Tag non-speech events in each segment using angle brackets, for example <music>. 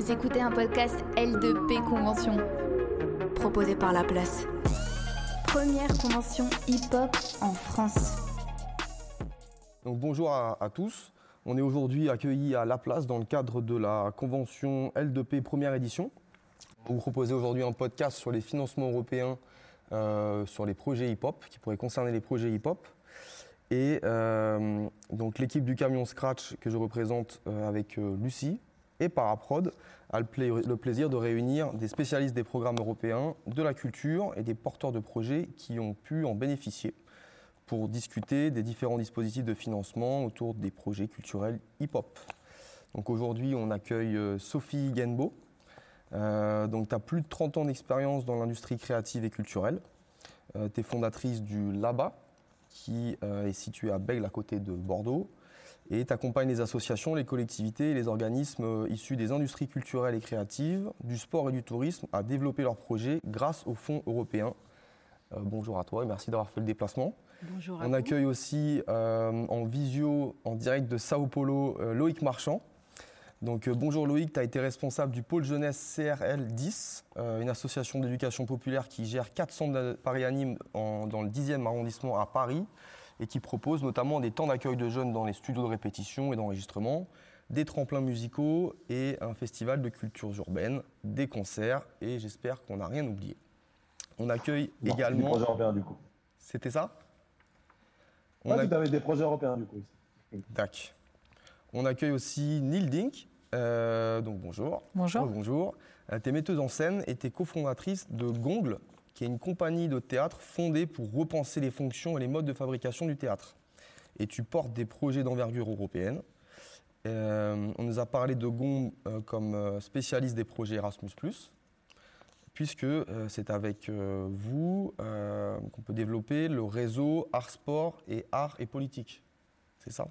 Vous écoutez un podcast L2P Convention, proposé par La Place. Première convention hip-hop en France. Donc bonjour à, tous. On est aujourd'hui accueillis à La Place dans le cadre de la convention L2P première édition. On vous propose aujourd'hui un podcast sur les financements européens euh, sur les projets hip-hop, qui pourraient concerner les projets hip-hop. Et euh, donc l'équipe du camion Scratch que je représente euh, avec Lucie et Paraprod a le, pla- le plaisir de réunir des spécialistes des programmes européens, de la culture et des porteurs de projets qui ont pu en bénéficier pour discuter des différents dispositifs de financement autour des projets culturels hip-hop. Donc aujourd'hui, on accueille euh, Sophie Genbo. Euh, donc tu as plus de 30 ans d'expérience dans l'industrie créative et culturelle. tu es fondatrice du LABA, qui euh, est situé à Bègle, à côté de Bordeaux. Et tu accompagnes les associations, les collectivités et les organismes euh, issus des industries culturelles et créatives, du sport et du tourisme à développer leurs projets grâce aux fonds européens. Euh, bonjour à toi et merci d'avoir fait le déplacement. Bonjour à On vous. accueille aussi euh, en visio, en direct de Sao Paulo, euh, Loïc Marchand. Donc bonjour Loïc, tu as été responsable du pôle jeunesse CRL 10, euh, une association d'éducation populaire qui gère 4 centres de Paris Anime en- dans le 10e arrondissement à Paris et qui propose notamment des temps d'accueil de jeunes dans les studios de répétition et d'enregistrement, des tremplins musicaux et un festival de cultures urbaines, des concerts et j'espère qu'on n'a rien oublié. On accueille Non, Des également... projets européens du coup. C'était ça? On a- des projets européens du coup. ici. Tac. On accueille aussi Neil Dink. Euh, donc bonjour. Bonjour. bonjour. Euh, tu es metteuse en scène et tu es cofondatrice de Gongle, qui est une compagnie de théâtre fondée pour repenser les fonctions et les modes de fabrication du théâtre. Et tu portes des projets d'envergure européenne. Euh, on nous a parlé de Gongle euh, comme euh, spécialiste des projets Erasmus, puisque euh, c'est avec vous qu'on peut développer le réseau Art Sport et Art et Politique. C'est ça?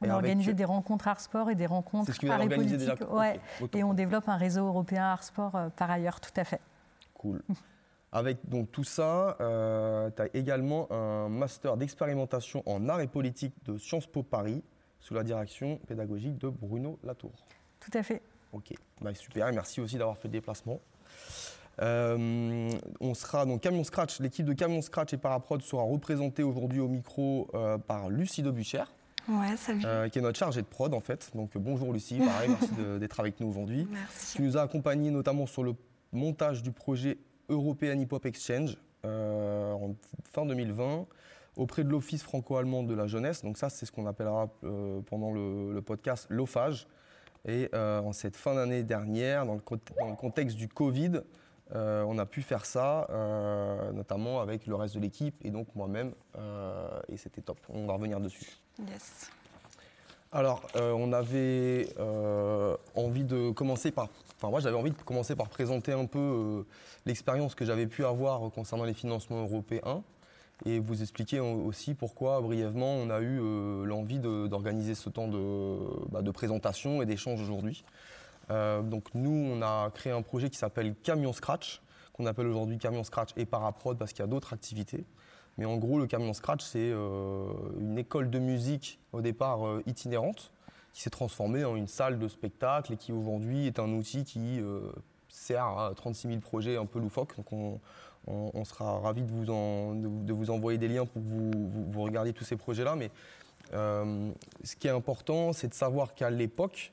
On Et a avec- organisé des rencontres art sport et des rencontres art et politique. déjà Ouais. Et on développe un réseau européen art sport euh, par ailleurs, tout à fait. Cool. <laughs> Avec donc tout ça, tu as également un master d'expérimentation en art et politique de Sciences Po Paris, sous la direction pédagogique de Bruno Latour. Tout à fait. Ok, bah, super, et merci aussi d'avoir fait le déplacement. Euh, on sera donc Camion Scratch, l'équipe de Camion Scratch et Paraprod sera représentée aujourd'hui au micro euh, par Lucie Debuchère, Ouais, salut. euh, qui est notre chargée de prod en fait. Donc euh, bonjour Lucie, pareil, <laughs> merci d'être avec nous aujourd'hui. Merci. Tu nous as accompagnés notamment sur le montage du projet European Hip Hop Exchange euh, en fin 2020 auprès de l'Office franco-allemand de la jeunesse. Donc ça, c'est ce qu'on appellera euh, pendant le, le podcast l'OFAGE. Et euh, en cette fin d'année dernière, dans le, cont- dans le contexte du Covid, euh, on a pu faire ça, notamment avec le reste de l'équipe et donc moi-même. et c'était top. On va revenir dessus. Yes. Alors, on avait envie de commencer par. Enfin, moi, j'avais envie de commencer par présenter un peu euh, l'expérience que j'avais pu avoir concernant les financements européens et vous expliquer au- aussi pourquoi, brièvement, on a eu euh, l'envie d'organiser ce temps de, bah, de présentation et d'échange aujourd'hui. Euh, donc, nous, on a créé un projet qui s'appelle Camion Scratch, qu'on appelle aujourd'hui Camion Scratch et Paraprod parce qu'il y a d'autres activités. Mais en gros, le Camion Scratch, c'est une école de musique au départ itinérante qui s'est transformée en une salle de spectacle et qui aujourd'hui est un outil qui euh, sert à 36 000 projets un peu loufoques. On, sera ravis de vous, envoyer des liens pour que vous regardiez tous ces projets-là. Mais euh, ce qui est important, c'est de savoir qu'à l'époque,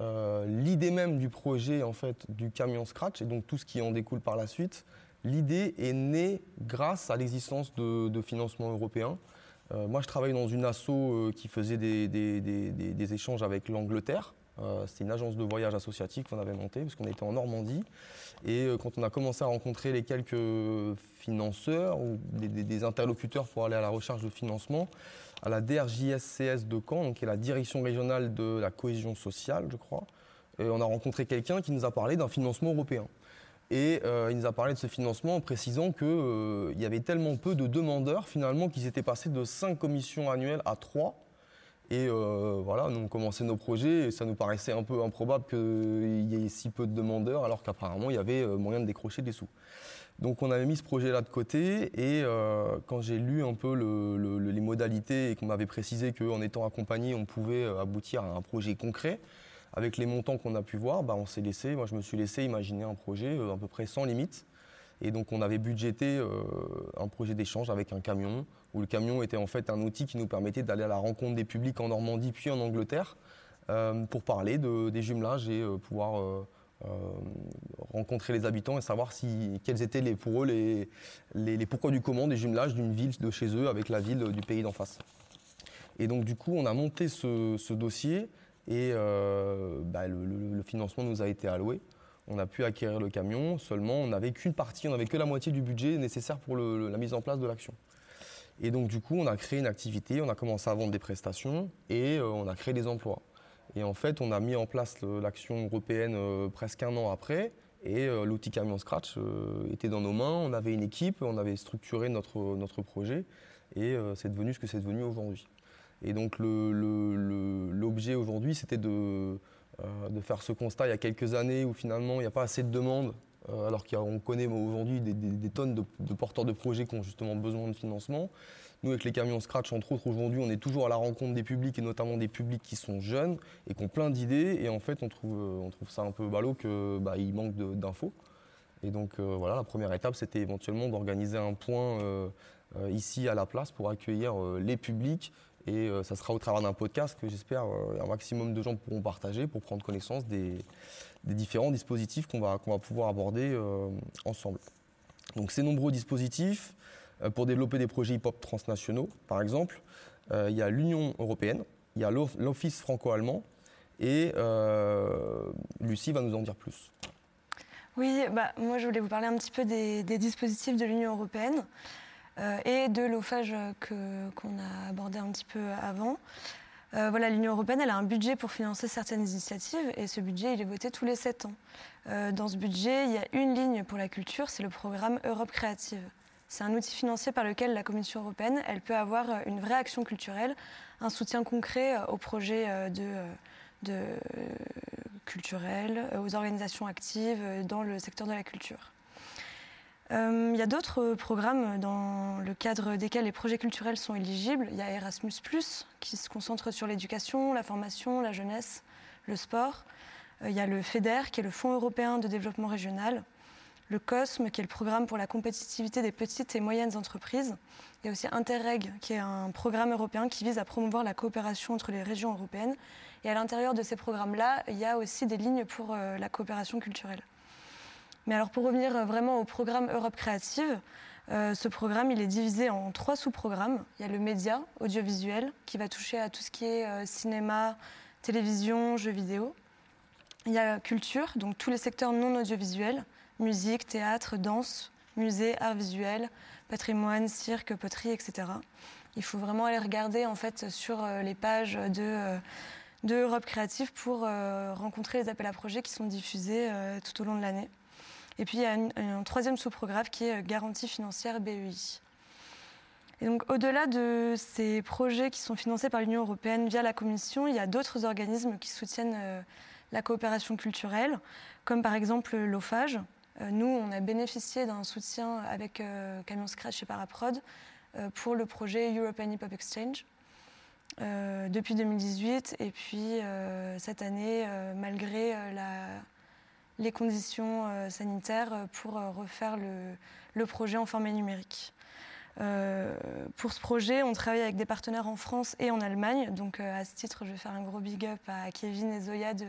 euh, l'idée même du projet en fait du camion Scratch et donc tout ce qui en découle par la suite, l'idée est née grâce à l'existence de, de financements européens. Euh, moi, je travaille dans une asso euh, qui faisait des, échanges avec l'Angleterre. Euh, C'était une agence de voyage associative qu'on avait montée parce qu'on était en Normandie. Et quand on a commencé à rencontrer les quelques financeurs ou des, interlocuteurs pour aller à la recherche de financement, à la DRJSCS de Caen, qui est la direction régionale de la cohésion sociale, je crois, on a rencontré quelqu'un qui nous a parlé d'un financement européen. Et euh, il nous a parlé de ce financement en précisant qu'il y avait tellement peu de demandeurs finalement qu'ils étaient passés de 5 commissions annuelles à 3. Et euh, voilà, nous on commençait nos projets et ça nous paraissait un peu improbable qu'il y ait si peu de demandeurs alors qu'apparemment il y avait euh, moyen de décrocher des sous. Donc on avait mis ce projet-là de côté et euh, quand j'ai lu un peu le- le- le- les modalités et qu'on m'avait précisé qu'en étant accompagné on pouvait euh, aboutir à un projet concret, avec les montants qu'on a pu voir, bah, on s'est laissé, moi je me suis laissé imaginer un projet à peu près sans limite. Et donc on avait budgété un projet d'échange avec un camion, où le camion était en fait un outil qui nous permettait d'aller à la rencontre des publics en Normandie puis en Angleterre pour parler des jumelages et pouvoir euh, rencontrer les habitants et savoir si, quels étaient pour eux les, pourquoi du comment des jumelages d'une ville de chez eux avec la ville du pays d'en face. Et donc du coup, on a monté ce, dossier et euh, bah, le, financement nous a été alloué. On a pu acquérir le camion, seulement on n'avait qu'une partie, on n'avait que la moitié du budget nécessaire pour la mise en place de l'action. Et donc du coup, on a créé une activité, on a commencé à vendre des prestations et euh, on a créé des emplois. Et en fait, on a mis en place l'action européenne euh, presque un an après. Et l'outil Camion Scratch était dans nos mains. On avait une équipe, on avait structuré notre, notre projet. Et c'est devenu ce que c'est devenu aujourd'hui. Et donc l'objet aujourd'hui, c'était de, de, faire ce constat il y a quelques années où finalement il n'y a pas assez de demandes, alors qu'on connaît aujourd'hui des, tonnes de, porteurs de projets qui ont justement besoin de financement. Nous, avec les camions Scratch, entre autres, aujourd'hui, on est toujours à la rencontre des publics et notamment des publics qui sont jeunes et qui ont plein d'idées. Et en fait, on trouve, euh, on trouve ça un peu ballot qu'il bah, manque d'infos. Et donc, euh, voilà, la première étape, c'était éventuellement d'organiser un point euh, ici à la place pour accueillir les publics. Et ça sera au travers d'un podcast que j'espère un maximum de gens pourront partager pour prendre connaissance des, différents dispositifs qu'on va, va pouvoir aborder ensemble. Donc, ces nombreux dispositifs, euh, pour développer des projets hip-hop transnationaux, par exemple. Euh, il y a l'Union européenne, il y a l'Office franco-allemand, et euh, Lucie va nous en dire plus. Oui, bah, moi je voulais vous parler un petit peu des, dispositifs de l'Union européenne et de l'OFAGE qu'on a abordé un petit peu avant. voilà, l'Union européenne elle a un budget pour financer certaines initiatives et ce budget il est voté tous les sept ans. dans ce budget, il y a une ligne pour la culture, c'est le programme Europe créative. C'est un outil financier par lequel la Commission européenne elle peut avoir euh, une vraie action culturelle, un soutien concret euh, aux projets euh, culturels, aux organisations actives dans le secteur de la culture. Il y a d'autres programmes dans le cadre desquels les projets culturels sont éligibles. Il y a Erasmus, qui se concentre sur l'éducation, la formation, la jeunesse, le sport. il y a le FEDER, qui est le Fonds européen de développement régional le COSME, qui est le programme pour la compétitivité des petites et moyennes entreprises. Il y a aussi Interreg, qui est un programme européen qui vise à promouvoir la coopération entre les régions européennes. Et à l'intérieur de ces programmes-là, il y a aussi des lignes pour euh, la coopération culturelle. Mais alors pour revenir euh, vraiment au programme Europe Créative, euh, ce programme il est divisé en trois sous-programmes. Il y a le média audiovisuel qui va toucher à tout ce qui est cinéma, télévision, jeux vidéo. Il y a culture, donc tous les secteurs non audiovisuels musique, théâtre, danse, musée, art visuel, patrimoine, cirque, poterie, etc. Il faut vraiment aller regarder en fait sur euh, les pages de, euh, Europe Créative pour euh, rencontrer les appels à projets qui sont diffusés tout au long de l'année. Et puis il y a un troisième sous-programme qui est garantie financière BEI. Et donc, au-delà de ces projets qui sont financés par l'Union européenne via la Commission, il y a d'autres organismes qui soutiennent la coopération culturelle, comme par exemple l'OFAGE, euh, nous, on a bénéficié d'un soutien avec euh, Camion Scratch et Paraprod euh, pour le projet European Hip Hop Exchange. depuis 2018 et puis cette année, malgré les conditions sanitaires, pour refaire le, projet en format numérique. pour ce projet, on travaille avec des partenaires en France et en Allemagne. Donc, à ce titre, je vais faire un gros big up à Kevin et Zoya de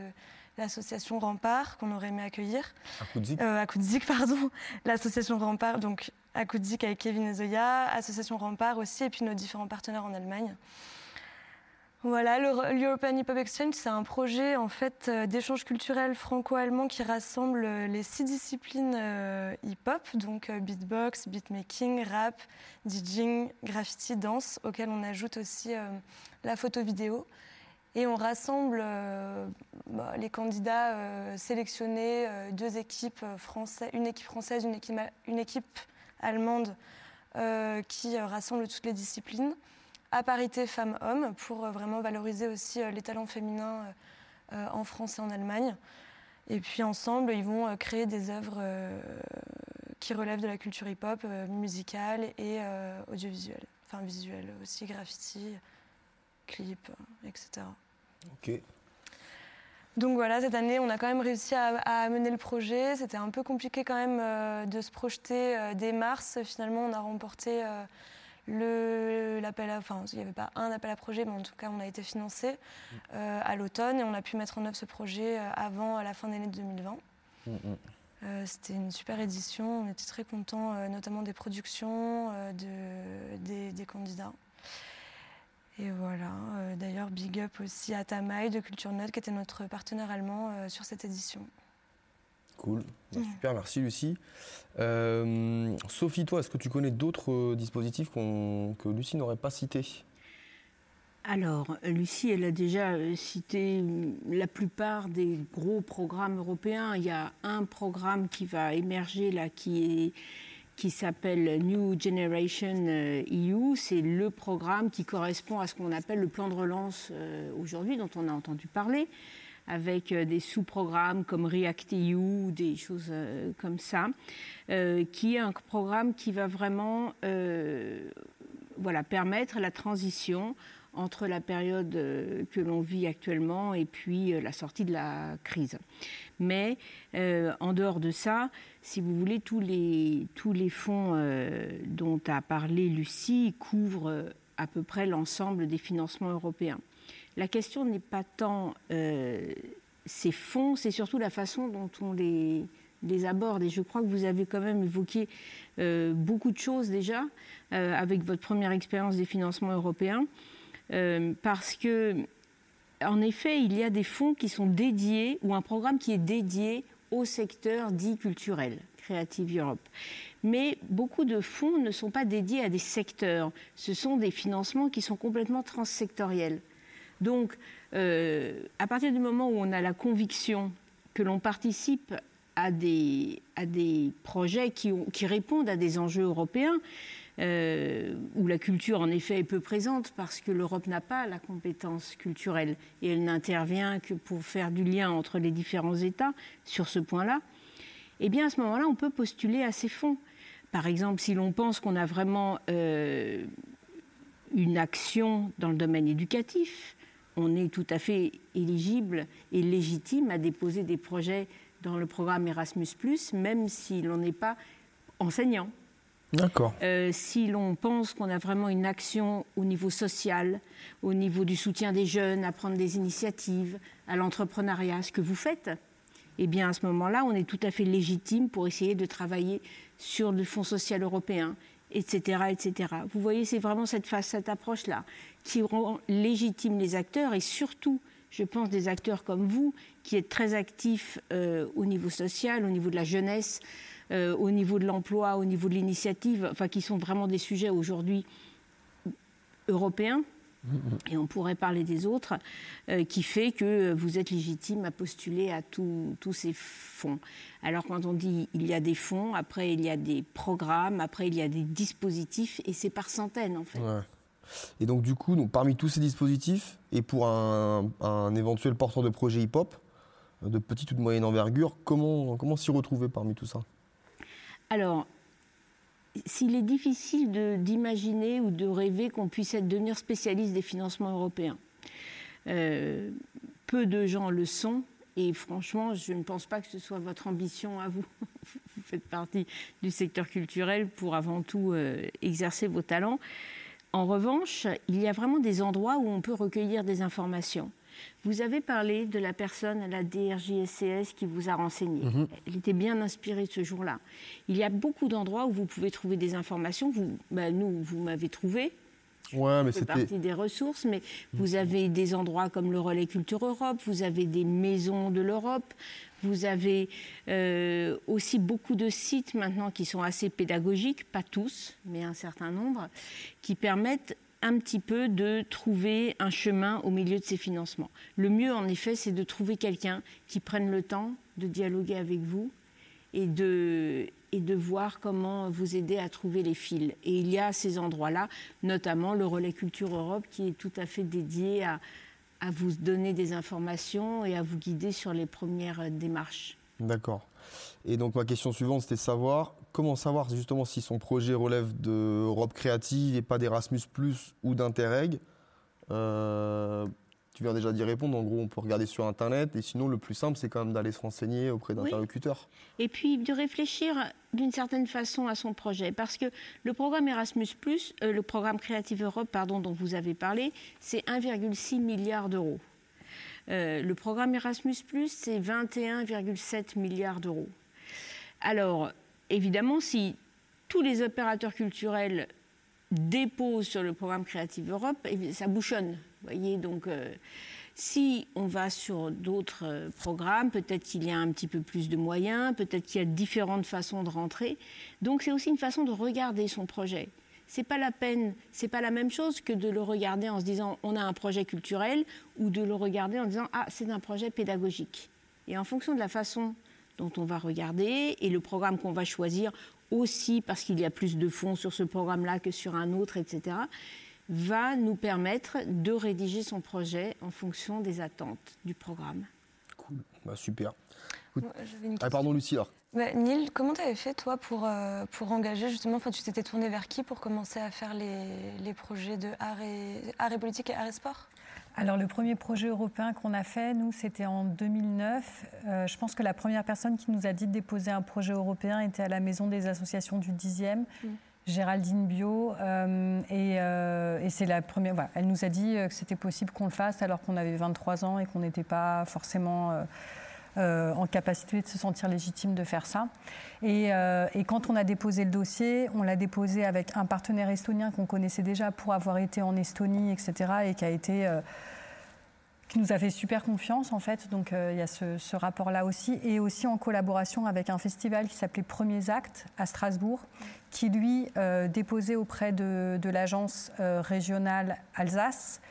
l'association Rempart qu'on aurait aimé accueillir. À euh, À <laughs> pardon. L'association Rempart, donc à avec Kevin et Zoya, association Rempart aussi, et puis nos différents partenaires en Allemagne. Voilà, l'European Hip Hop Exchange, c'est un projet en fait euh, d'échange culturel franco-allemand qui rassemble les six disciplines euh, hip-hop, donc beatbox, beatmaking, rap, DJing, graffiti, danse, auxquelles on ajoute aussi la photo-vidéo. Et on rassemble euh, bah, les candidats euh, sélectionnés, euh, deux équipes françaises, une équipe française, une équipe allemande, qui rassemble toutes les disciplines, à parité femmes-hommes, pour vraiment valoriser aussi les talents féminins en France et en Allemagne. Et puis ensemble, ils vont créer des œuvres qui relèvent de la culture hip-hop, musicale et audiovisuelle, enfin visuelle aussi, graffiti, clips, etc. Ok. Donc voilà, cette année, on a quand même réussi à, mener le projet. C'était un peu compliqué quand même euh, de se projeter euh, dès mars. Finalement, on a remporté euh, l'appel à... Enfin, il n'y avait pas un appel à projet, mais en tout cas, on a été financé à l'automne et on a pu mettre en œuvre ce projet avant la fin de l'année 2020. Mm, mm. C'était une super édition. On était très contents, notamment des productions, de, des candidats. Et voilà, euh, d'ailleurs, big up aussi à Tamaï de Culture Note, qui était notre partenaire allemand euh, sur cette édition. Cool, bah, super, merci Lucie. Euh, Sophie, toi, est-ce que tu connais d'autres dispositifs que Lucie n'aurait pas cités? Alors, Lucie, elle a déjà cité la plupart des gros programmes européens. Il y a un programme qui va émerger là, qui est qui s'appelle New Generation EU. E C'est le programme qui correspond à ce qu'on appelle le plan de relance euh, aujourd'hui, dont on a entendu parler, avec euh, des sous-programmes comme React EU, des choses euh, comme ça, qui est un programme qui va vraiment permettre la transition entre la période que l'on vit actuellement et puis la sortie de la crise. Mais en dehors de ça, si vous voulez, tous les, fonds euh, dont a parlé Lucie couvrent euh, à peu près l'ensemble des financements européens. La question n'est pas tant euh, ces fonds, c'est surtout la façon dont on les, aborde. Et je crois que vous avez quand même évoqué beaucoup de choses déjà avec votre première expérience des financements européens, parce que, en effet, il y a des fonds qui sont dédiés ou un programme qui est dédié au secteur dit culturel, Creative Europe. Mais beaucoup de fonds ne sont pas dédiés à des secteurs. Ce sont des financements qui sont complètement transsectoriels. Donc, euh, à partir du moment où on a la conviction que l'on participe à des, projets qui, qui répondent à des enjeux européens, euh, où la culture en effet est peu présente parce que l'Europe n'a pas la compétence culturelle et elle n'intervient que pour faire du lien entre les différents États sur ce point-là, eh bien à ce moment-là, on peut postuler à ces fonds. Par exemple, si l'on pense qu'on a vraiment euh, une action dans le domaine éducatif, on est tout à fait éligible et légitime à déposer des projets dans le programme Erasmus, même si l'on n'est pas enseignant. D'accord. Euh, si l'on pense qu'on a vraiment une action au niveau social, au niveau du soutien des jeunes, à prendre des initiatives, à l'entrepreneuriat, ce que vous faites, eh bien à ce moment-là, on est tout à fait légitime pour essayer de travailler sur le Fonds social européen, etc.. Vous voyez, c'est vraiment cette cette approche-là qui rend légitime les acteurs et surtout, je pense, des acteurs comme vous, qui êtes très actifs euh, au niveau social, au niveau de la jeunesse, euh, au niveau de l'emploi, au niveau de l'initiative, enfin qui sont vraiment des sujets aujourd'hui européens. Et on pourrait parler des autres, euh, qui fait que vous êtes légitime à postuler à tous ces fonds. Alors quand on dit il y a des fonds, après il y a des programmes, après il y a des dispositifs, et c'est par centaines en fait. Et donc du coup, donc, parmi tous ces dispositifs, et pour un, un éventuel porteur de projet hip-hop, de petite ou de moyenne envergure, comment, comment s'y retrouver parmi tout ça? Alors, s'il est difficile d'imaginer ou de rêver qu'on puisse devenir spécialiste des financements européens, euh, peu de gens le sont. Et franchement, je ne pense pas que ce soit votre ambition à vous. <laughs> vous faites partie du secteur culturel pour avant tout euh, exercer vos talents. En revanche, il y a vraiment des endroits où on peut recueillir des informations. Vous avez parlé de la personne à la DRJSCS qui vous a renseigné. Mhm. Elle était bien inspirée ce jour-là. Il y a beaucoup d'endroits où vous pouvez trouver des informations. Vous, bah, nous, vous m'avez trouvé. Ouais, mais c'est partie des ressources, mais vous avez des endroits comme le Relais Culture Europe, vous avez des maisons de l'Europe, vous avez euh, aussi beaucoup de sites maintenant qui sont assez pédagogiques, pas tous, mais un certain nombre, qui permettent un petit peu de trouver un chemin au milieu de ces financements. Le mieux, en effet, c'est de trouver quelqu'un qui prenne le temps de dialoguer avec vous et de, et de voir comment vous aider à trouver les fils. Et il y a ces endroits-là, notamment le Relais Culture Europe, qui est tout à fait dédié à, à vous donner des informations et à vous guider sur les premières démarches. D'accord. Et donc ma question suivante, c'était de savoir comment savoir justement si son projet relève d'Europe créative et pas d'Erasmus ou d'Interreg? Euh, tu viens déjà d'y répondre. En gros, on peut regarder sur Internet. Et sinon, le plus simple, c'est quand même d'aller se renseigner auprès d'interlocuteurs. Et puis de réfléchir d'une certaine façon à son projet. Parce que le programme Erasmus, euh, le programme Creative Europe, pardon, dont vous avez parlé, c'est 1,6 milliard d'euros. Euh, le programme Erasmus, c'est 21,7 milliards d'euros. Alors, évidemment, si tous les opérateurs culturels déposent sur le programme Creative Europe, eh ça bouchonne. Voyez, donc, euh, si on va sur d'autres euh, programmes, peut-être qu'il y a un petit peu plus de moyens, peut-être qu'il y a différentes façons de rentrer. Donc, c'est aussi une façon de regarder son projet. C'est pas la peine, c'est pas la même chose que de le regarder en se disant on a un projet culturel ou de le regarder en disant ah c'est un projet pédagogique. Et en fonction de la façon dont on va regarder et le programme qu'on va choisir aussi parce qu'il y a plus de fonds sur ce programme-là que sur un autre, etc va nous permettre de rédiger son projet en fonction des attentes du programme. Cool, bah, super. ah, pardon Lucie alors. Bah, Neil, comment tu avais fait toi pour, euh, pour engager justement, enfin tu t'étais tourné vers qui pour commencer à faire les, les projets de art et, art et politique et art et sport? Alors le premier projet européen qu'on a fait, nous, c'était en 2009. Euh, je pense que la première personne qui nous a dit de déposer un projet européen était à la Maison des associations du 10e. Géraldine Bio. Euh, euh, et, c'est la première. elle nous a dit que c'était possible qu'on le fasse alors qu'on avait 23 ans et qu'on n'était pas forcément en capacité de se sentir légitime de faire ça. Et, quand on a déposé le dossier, on l'a déposé avec un partenaire estonien qu'on connaissait déjà pour avoir été en Estonie, etc. et qui a été qui nous a fait super confiance en fait. Donc il y a ce, rapport-là aussi. Et aussi en collaboration avec un festival qui s'appelait Premiers Actes à Strasbourg, qui lui euh, déposait auprès de, l'agence euh, régionale Alsace.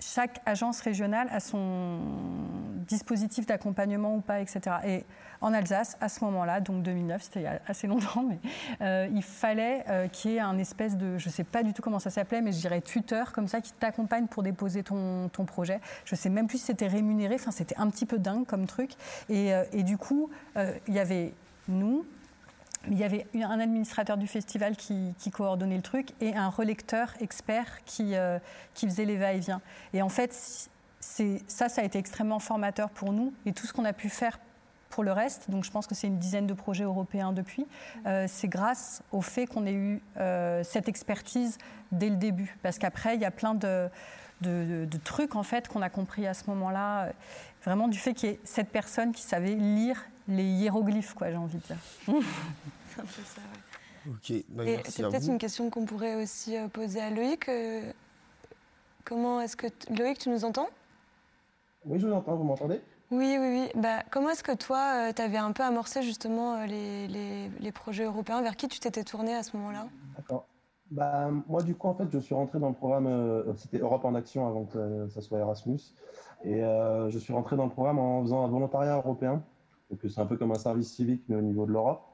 Chaque agence régionale a son dispositif d'accompagnement ou pas, etc. Et en Alsace, à ce moment-là, donc 2009, c'était assez longtemps, mais euh, il fallait qu'il y ait un espèce de, je ne sais pas du tout comment ça s'appelait, mais je dirais tuteur, comme ça, qui t'accompagne pour déposer ton, projet. Je ne sais même plus si c'était rémunéré, enfin c'était un petit peu dingue comme truc. Et, et du coup, il y avait nous, il y avait un administrateur du festival qui, coordonnait le truc et un relecteur expert qui, euh, faisait les va-et-vient. Et en fait, ça, ça a été extrêmement formateur pour nous et tout ce qu'on a pu faire pour le reste, donc je pense que c'est une dizaine de projets européens depuis, euh, c'est grâce au fait qu'on ait eu euh, cette expertise dès le début. Parce qu'après, il y a plein de, de, trucs en fait qu'on a compris à ce moment-là, vraiment du fait qu'il y ait cette personne qui savait lire les hiéroglyphes, quoi, j'ai envie de dire. <laughs> c'est un peu ça, Ok, bah, c'est peut-être une question qu'on pourrait aussi euh, poser à Loïc. Euh, comment est-ce que. Loïc, tu nous entends? Oui, je vous entends, vous m'entendez? Oui, oui, oui. Bah, comment est-ce que toi, euh, tu avais un peu amorcé justement les, les, projets européens? Vers qui tu t'étais tourné à ce moment-là? D'accord. Bah, moi, du coup, en fait, je suis rentré dans le programme, c'était Europe en Action avant que ça soit Erasmus. Et je suis rentré dans le programme en faisant un volontariat européen. Donc, c'est un peu comme un service civique, mais au niveau de l'Europe.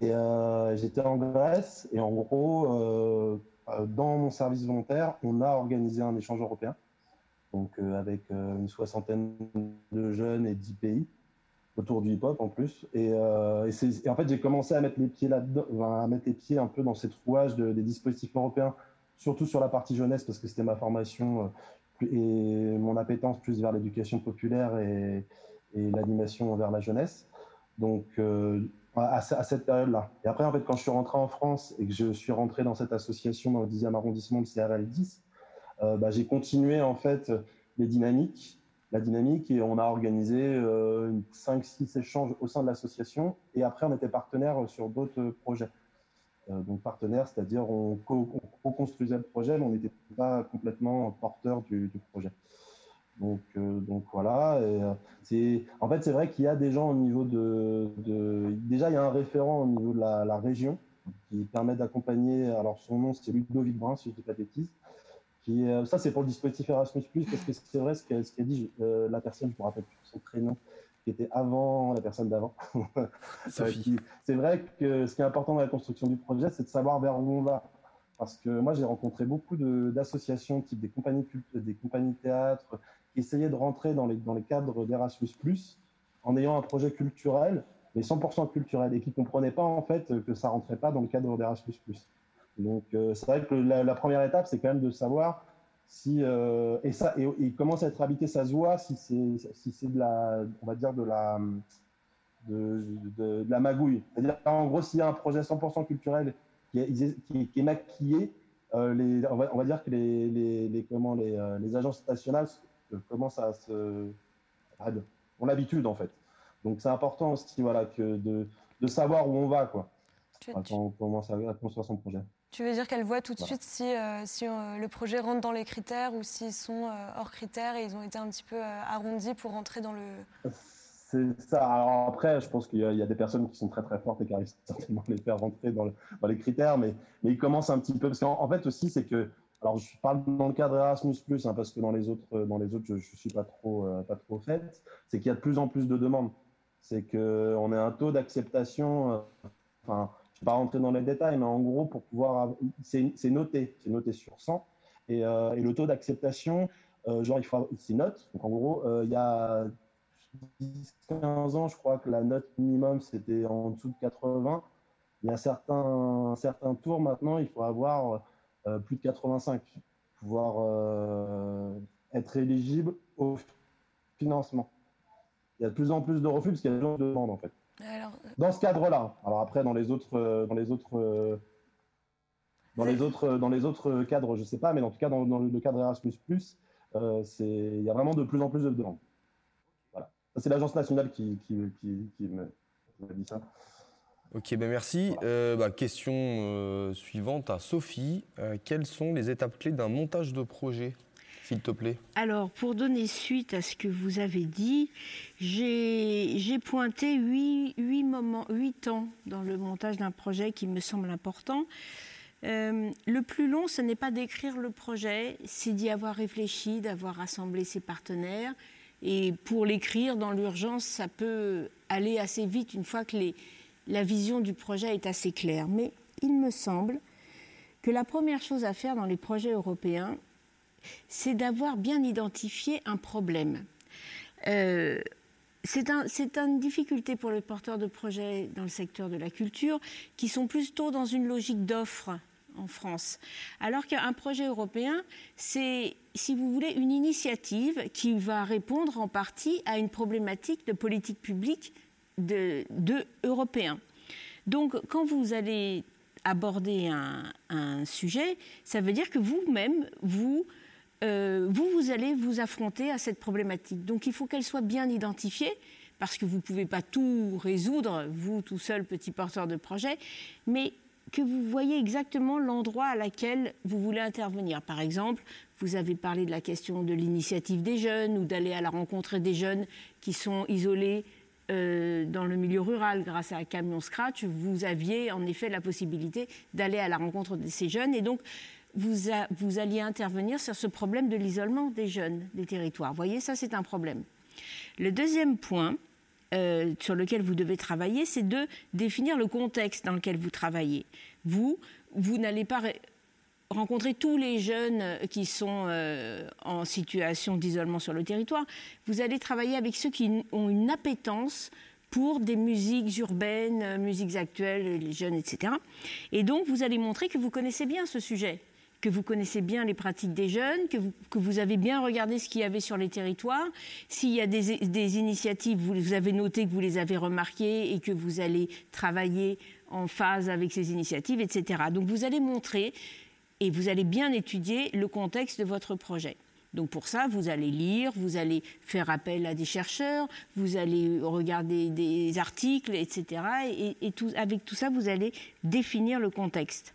Et euh, j'étais en Grèce et en gros, euh, dans mon service volontaire, on a organisé un échange européen, donc euh, avec une soixantaine de jeunes et dix pays autour du hip-hop en plus. Et, en fait, j'ai commencé à mettre les pieds là-dedans, à mettre les pieds un peu dans cette rouage des dispositifs européens, surtout sur la partie jeunesse parce que c'était ma formation et mon appétence plus vers l'éducation populaire et l'animation vers la jeunesse. Donc à, cette période-là. Et après, en fait, quand je suis rentré en France et que je suis rentré dans cette association dans le 10e arrondissement de CRL 10, euh, bah, j'ai continué en fait les dynamiques, la dynamique et on a organisé euh, 5-6 échanges au sein de l'association et après on était partenaire sur d'autres projets. Euh, donc partenaire, c'est-à-dire on co-construisait le projet mais on n'était pas complètement porteur du, du projet. Donc, euh, donc voilà. Et, euh, c'est, en fait, c'est vrai qu'il y a des gens au niveau de, de, Déjà, il y a un référent au niveau de la, la région qui permet d'accompagner. Alors, son nom, c'est Ludovic Brun, si je ne dis pas de bêtises. Qui, euh, ça, c'est pour le dispositif Erasmus, parce que c'est vrai ce qu'a, ce qu'a dit la personne, je ne me rappelle plus son prénom, qui était avant la personne d'avant. <laughs> c'est vrai que ce qui est important dans la construction du projet, c'est de savoir vers où on va. Parce que moi, j'ai rencontré beaucoup de, d'associations, type des compagnies, des compagnies théâtre, essayer de rentrer dans les, dans les cadres d'Erasmus, en ayant un projet culturel, mais 100% culturel, et qui ne comprenaient pas en fait que ça rentrait pas dans le cadre d'Erasmus. Donc euh, c'est vrai que la, première étape, c'est quand même de savoir si et ça et, il commence à être habité, ça se voit si c'est si c'est de la, on va dire de la de, la magouille. C'est-à-dire en gros s'il y a un projet 100% culturel qui est, qui qui est maquillé, les, on, va, dire que les, les, comment les, les agences nationales commencent à se ont l'habitude en fait. Donc c'est important aussi voilà, que de, de, savoir où on va quoi, quand on commence à, construire son projet. Tu veux dire qu'elle voit tout de suite si, euh, si euh, le projet rentre dans les critères ou s'ils sont euh, hors critères et ils ont été un petit peu arrondis pour rentrer dans le... C'est ça. Alors après, je pense qu'il y, a des personnes qui sont très très fortes et qui arrivent certainement à les faire rentrer dans, dans les critères, mais, mais ils commencent un petit peu... Parce qu'en fait aussi, c'est que alors, je parle dans le cadre Erasmus+, hein, parce que dans les autres, euh, dans les autres je ne suis pas trop, euh, pas trop fait, c'est qu'il y a de plus en plus de demandes. C'est qu'on a un taux d'acceptation, euh, enfin, je ne vais pas rentrer dans les détails, mais en gros, pour pouvoir. C'est noté, c'est noté sur 100. Et, et le taux d'acceptation, genre, il faut. C'est note. Donc, en gros, il y a 10-15 ans, je crois que la note minimum, c'était en dessous de 80. Il y a certains, certains tours maintenant, il faut avoir euh, plus de 85, pouvoir euh, être éligible au financement. Il y a de plus en plus de refus parce qu'il y a de gens de demande en fait. Euh, dans ce cadre-là. Alors après, dans les autres, dans les autres, dans les autres, dans les autres cadres, je sais pas, mais en tout cas dans, le cadre Erasmus+, c'est, il y a vraiment de plus en plus de demandes. Voilà. C'est l'agence nationale qui, qui, qui, qui me dit ça. Ok, ben merci. Euh, bah, question euh, suivante à Sophie. Euh, quelles sont les étapes clés d'un montage de projet s'il te plaît? Alors, pour donner suite à ce que vous avez dit, j'ai pointé huit, moments, huit temps dans le montage d'un projet qui me semble important. le plus long, ce n'est pas d'écrire le projet, c'est d'y avoir réfléchi, d'avoir rassemblé ses partenaires. Et pour l'écrire dans l'urgence, ça peut aller assez vite une fois que les, la vision du projet est assez claire. Mais il me semble que la première chose à faire dans les projets européens, c'est d'avoir bien identifié un problème. Euh, c'est une difficulté pour les porteurs de projets dans le secteur de la culture qui sont plutôt dans une logique d'offre en France. Alors qu'un projet européen, c'est, si vous voulez, une initiative qui va répondre en partie à une problématique de politique publique de, européens. Donc, quand vous allez aborder un, sujet, ça veut dire que vous-même, vous, euh, vous, vous allez vous affronter à cette problématique. Donc, il faut qu'elle soit bien identifiée, parce que vous ne pouvez pas tout résoudre, vous, tout seul, petit porteur de projet, mais que vous voyez exactement l'endroit à laquelle vous voulez intervenir. Par exemple, vous avez parlé de la question de l'initiative des jeunes ou d'aller à la rencontre des jeunes qui sont isolés euh, dans le milieu rural, grâce à Camion Scratch, vous aviez en effet la possibilité d'aller à la rencontre de ces jeunes et donc vous, alliez intervenir sur ce problème de l'isolement des jeunes des territoires. Vous voyez, ça c'est un problème. Le deuxième point euh, sur lequel vous devez travailler, c'est de définir le contexte dans lequel vous travaillez. Vous, vous n'allez pas rencontrer tous les jeunes qui sont euh, en situation d'isolement sur le territoire. Vous allez travailler avec ceux qui ont une appétence pour des musiques urbaines, euh, musiques actuelles, les jeunes, etc. Et donc, vous allez montrer que vous connaissez bien ce sujet, que vous connaissez bien les pratiques des jeunes, que vous, avez bien regardé ce qu'il y avait sur les territoires. S'il y a des, initiatives, vous, avez noté que vous les avez remarquées et que vous allez travailler en phase avec ces initiatives, etc. Donc, vous allez montrer et vous allez bien étudier le contexte de votre projet. Donc pour ça, vous allez lire, vous allez faire appel à des chercheurs, vous allez regarder des articles, etc. Et, avec tout ça, vous allez définir le contexte.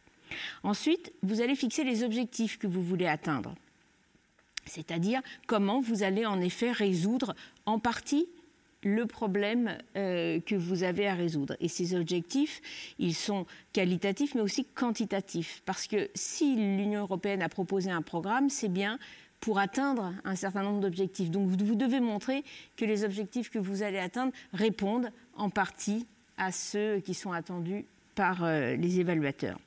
Ensuite, vous allez fixer les objectifs que vous voulez atteindre. C'est-à-dire comment vous allez en effet résoudre en partie le problème euh, que vous avez à résoudre. Et ces objectifs, ils sont qualitatifs mais aussi quantitatifs. Parce que si l'Union européenne a proposé un programme, c'est bien pour atteindre un certain nombre d'objectifs. Donc vous devez montrer que les objectifs que vous allez atteindre répondent en partie à ceux qui sont attendus par euh, les évaluateurs.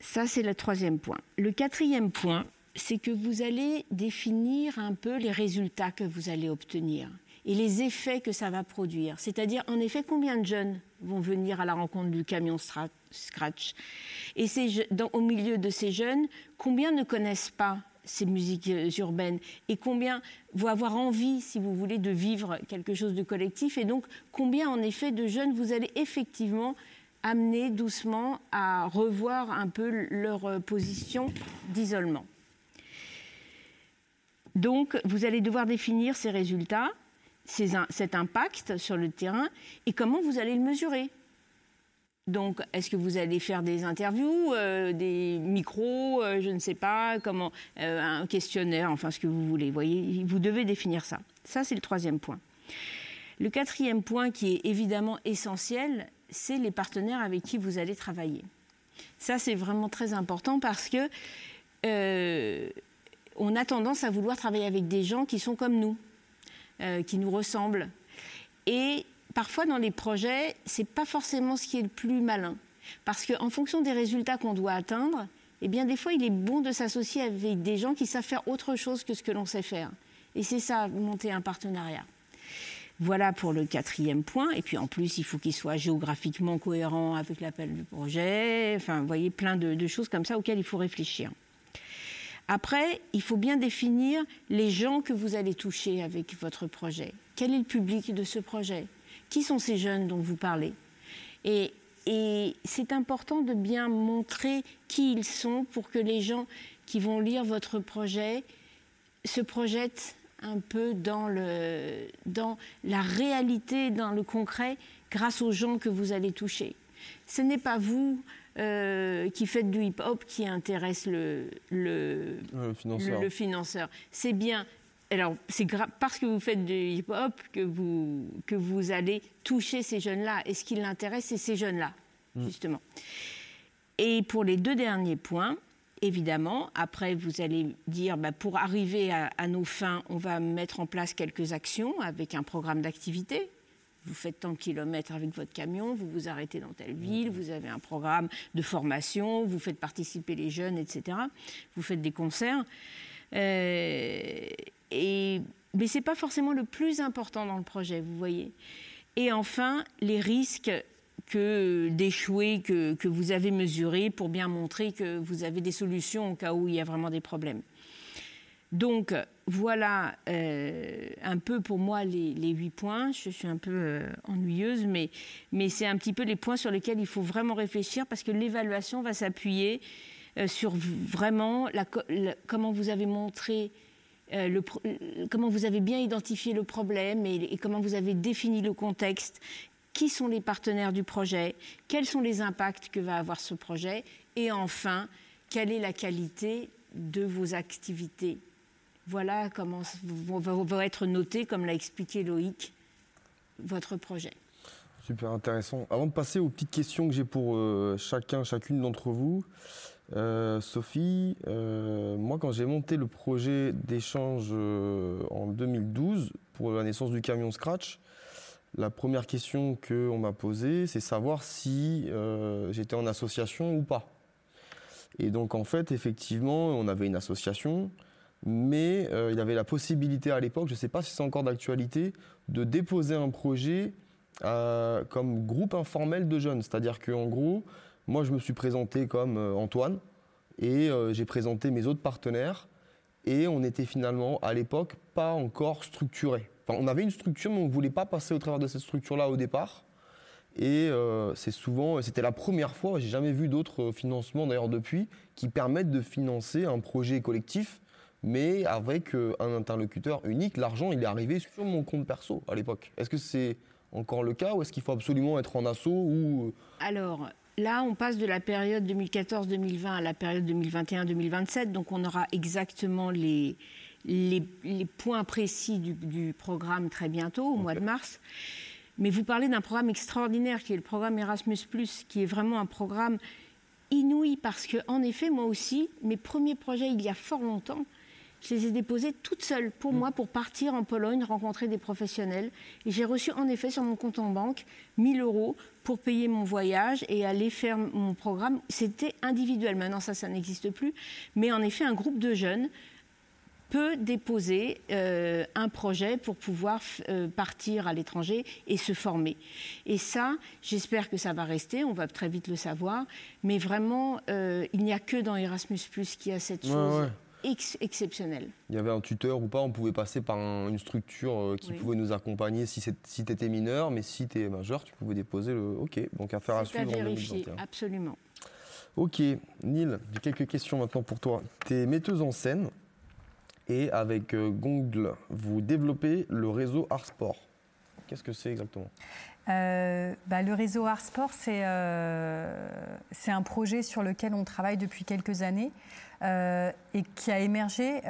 Ça, c'est le troisième point. Le quatrième point, c'est que vous allez définir un peu les résultats que vous allez obtenir et les effets que ça va produire. C'est-à-dire, en effet, combien de jeunes vont venir à la rencontre du camion Scratch? Et au milieu de ces jeunes, combien ne connaissent pas ces musiques euh, urbaines? Et combien vont avoir envie, si vous voulez, de vivre quelque chose de collectif? Et donc combien en effet de jeunes vous allez effectivement amener doucement à revoir un peu leur euh, position d'isolement? Donc vous allez devoir définir ces résultats, cet impact sur le terrain et comment vous allez le mesurer. Donc, est-ce que vous allez faire des interviews, euh, des micros, euh, je ne sais pas, comment, euh, un questionnaire, enfin ce que vous voulez. Vous devez définir ça. Ça, c'est le troisième point. Le quatrième point qui est évidemment essentiel, c'est les partenaires avec qui vous allez travailler. Ça, c'est vraiment très important parce que on a tendance à vouloir travailler avec des gens qui sont comme nous, qui nous ressemblent. Et parfois dans les projets, c'est pas forcément ce qui est le plus malin. Parce qu'en fonction des résultats qu'on doit atteindre, eh bien, des fois, il est bon de s'associer avec des gens qui savent faire autre chose que ce que l'on sait faire. Et c'est ça, monter un partenariat. Voilà pour le quatrième point. Et puis en plus, il faut qu'il soit géographiquement cohérent avec l'appel du projet. Enfin, vous voyez, plein de, de, choses comme ça auxquelles il faut réfléchir. Après, il faut bien définir les gens que vous allez toucher avec votre projet. Quel est le public de ce projet? Qui sont ces jeunes dont vous parlez? Et, c'est important de bien montrer qui ils sont pour que les gens qui vont lire votre projet se projettent un peu dans, la réalité, dans le concret, grâce aux gens que vous allez toucher. Ce n'est pas vous euh, qui faites du hip-hop qui intéresse le, le, financeur. le financeur. C'est bien alors, c'est parce que vous faites du hip-hop que vous, que vous allez toucher ces jeunes-là. Et ce qui l'intéresse, c'est ces jeunes-là, mm. justement. Et pour les deux derniers points, évidemment, après, vous allez dire, bah, pour arriver à, nos fins, on va mettre en place quelques actions avec un programme d'activité. Vous faites tant de kilomètres avec votre camion, vous vous arrêtez dans telle ville, vous avez un programme de formation, vous faites participer les jeunes, etc. Vous faites des concerts. Euh, mais ce n'est pas forcément le plus important dans le projet, vous voyez. Et enfin, les risques que d'échouer que, que, vous avez mesurés pour bien montrer que vous avez des solutions au cas où il y a vraiment des problèmes. Donc voilà euh, un peu pour moi les, huit points. Je suis un peu euh, ennuyeuse, mais, c'est un petit peu les points sur lesquels il faut vraiment réfléchir parce que l'évaluation va s'appuyer euh, sur vraiment comment vous avez montré comment vous avez bien identifié le problème et, comment vous avez défini le contexte, qui sont les partenaires du projet, quels sont les impacts que va avoir ce projet, et enfin, quelle est la qualité de vos activités? Voilà comment va être noté, comme l'a expliqué Loïc, votre projet. Super intéressant. Avant de passer aux petites questions que j'ai pour euh, chacun, chacune d'entre vous, euh, Sophie, euh, moi quand j'ai monté le projet d'échange en 2012 pour la naissance du camion Scratch, la première question qu'on m'a posée, c'est savoir si j'étais en association ou pas. Et donc en fait, effectivement, on avait une association, mais il y avait la possibilité à l'époque, je ne sais pas si c'est encore d'actualité, de déposer un projet comme groupe informel de jeunes. C'est-à-dire qu'en gros, moi, je me suis présenté comme euh, Antoine et euh, j'ai présenté mes autres partenaires et on était finalement, à l'époque, pas encore structuré. Enfin, on avait une structure, mais on ne voulait pas passer au travers de cette structure-là au départ. Et euh, c'est souvent, c'était la première fois, j'ai jamais vu d'autres financements d'ailleurs depuis, qui permettent de financer un projet collectif, mais avec un interlocuteur unique. L'argent, il est arrivé sur mon compte perso à l'époque. Est-ce que c'est encore le cas ou est-ce qu'il faut absolument être en assaut ou... Alors, Là, on passe de la période 2014-2020 à la période 2021-2027, donc on aura exactement les, les, points précis du, programme très bientôt, au mois de mars. Mais vous parlez d'un programme extraordinaire qui est le programme Erasmus, qui est vraiment un programme inouï parce que, en effet, moi aussi, mes premiers projets il y a fort longtemps, je les ai déposés toutes seules pour mm. moi, pour partir en Pologne, rencontrer des professionnels. Et j'ai reçu en effet sur mon compte en banque 1000 euros pour payer mon voyage et aller faire mon programme. C'était individuel. Maintenant, ça, ça n'existe plus. Mais en effet, un groupe de jeunes peut déposer euh, un projet pour pouvoir euh, partir à l'étranger et se former. Et ça, j'espère que ça va rester, on va très vite le savoir, mais vraiment, euh, il n'y a que dans Erasmus ⁇ qui a cette chose. Exceptionnelle. Il y avait un tuteur ou pas, on pouvait passer par une structure qui pouvait nous accompagner si, si tu étais mineur, mais si tu es majeur, tu pouvais déposer le OK. Donc affaire à suivre à vérifier, absolument. Ok, Neil, j'ai quelques questions maintenant pour toi. Tu es metteuse en scène, et avec euh, Gongle, vous développez le réseau Artsport. Qu'est-ce que c'est exactement? Euh, bah, le réseau Artsport, c'est euh, c'est un projet sur lequel on travaille depuis quelques années et qui a émergé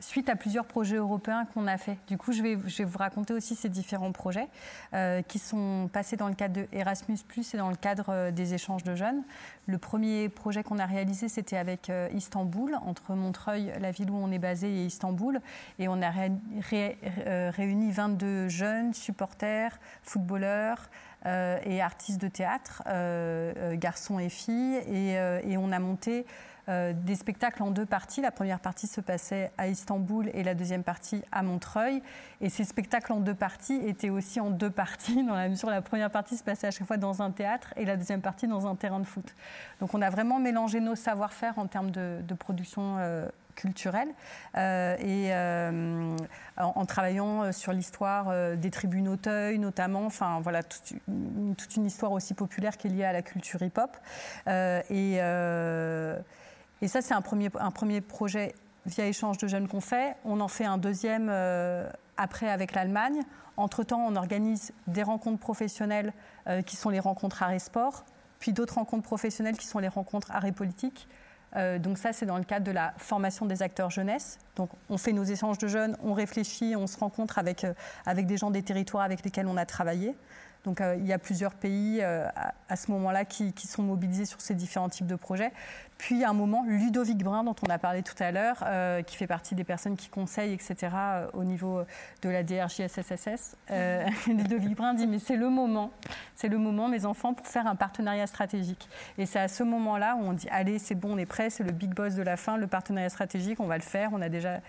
suite à plusieurs projets européens qu'on a fait. Du coup, je vais, vous raconter aussi ces différents projets euh, qui sont passés dans le cadre de Erasmus et dans le cadre euh, des échanges de jeunes. Le premier projet qu'on a réalisé, c'était avec euh, Istanbul, entre Montreuil, la ville où on est basé, et Istanbul. Et on a réuni 22 jeunes, supporters, footballeurs, et artistes de théâtre, garçons et filles, et on a monté euh, des spectacles en deux parties. La première partie se passait à Istanbul et la deuxième partie à Montreuil. Et ces spectacles en deux parties étaient aussi en deux parties, dans la mesure où la première partie se passait à chaque fois dans un théâtre et la deuxième partie dans un terrain de foot. Donc on a vraiment mélangé nos savoir-faire en termes de, production. Euh, culturelle euh, et en, travaillant sur l'histoire des tribunes Auteuil notamment, enfin voilà toute une, toute une, histoire aussi populaire qui est liée à la culture hip-hop et et ça, c'est un premier, un premier projet via échange de jeunes qu'on fait. On en fait un deuxième euh, après avec l'Allemagne. Entre-temps, on organise des rencontres professionnelles euh, qui sont les rencontres arts et sport, puis d'autres rencontres professionnelles qui sont les rencontres arts et politique. Euh, donc ça, c'est dans le cadre de la formation des acteurs jeunesse. Donc on fait nos échanges de jeunes, on réfléchit, on se rencontre avec, avec des gens des territoires avec lesquels on a travaillé. Donc il y a plusieurs pays à, à, ce moment-là qui, sont mobilisés sur ces différents types de projets. Puis à un moment, Ludovic Brun, dont on a parlé tout à l'heure, euh, qui fait partie des personnes qui conseillent, etc., euh, au niveau de la DRJSSSS, euh, <laughs> Ludovic Brun dit Mais c'est le moment, c'est le moment, mes enfants, pour faire un partenariat stratégique. Et c'est à ce moment-là où on dit Allez, c'est bon, on est prêt, c'est le big boss de la fin, le partenariat stratégique, on va le faire. On a déjà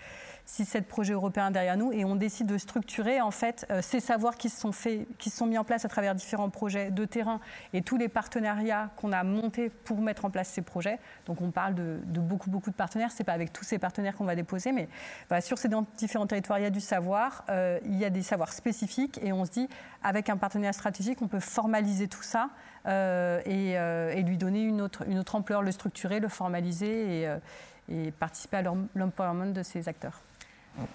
6-7 projets européens derrière nous et on décide de structurer en fait euh, ces savoirs qui se sont faits, qui sont mis en place à travers différents projets de terrain et tous les partenariats qu'on a montés pour mettre en place ces projets. Donc on parle de, beaucoup beaucoup de partenaires. C'est pas avec tous ces partenaires qu'on va déposer, mais sur ces différents territoires il y a du savoir, euh, il y a des savoirs spécifiques et on se dit avec un partenariat stratégique on peut formaliser tout ça euh, et, lui donner une autre, une autre ampleur, le structurer, le formaliser et, et participer à l'empowerment de ces acteurs.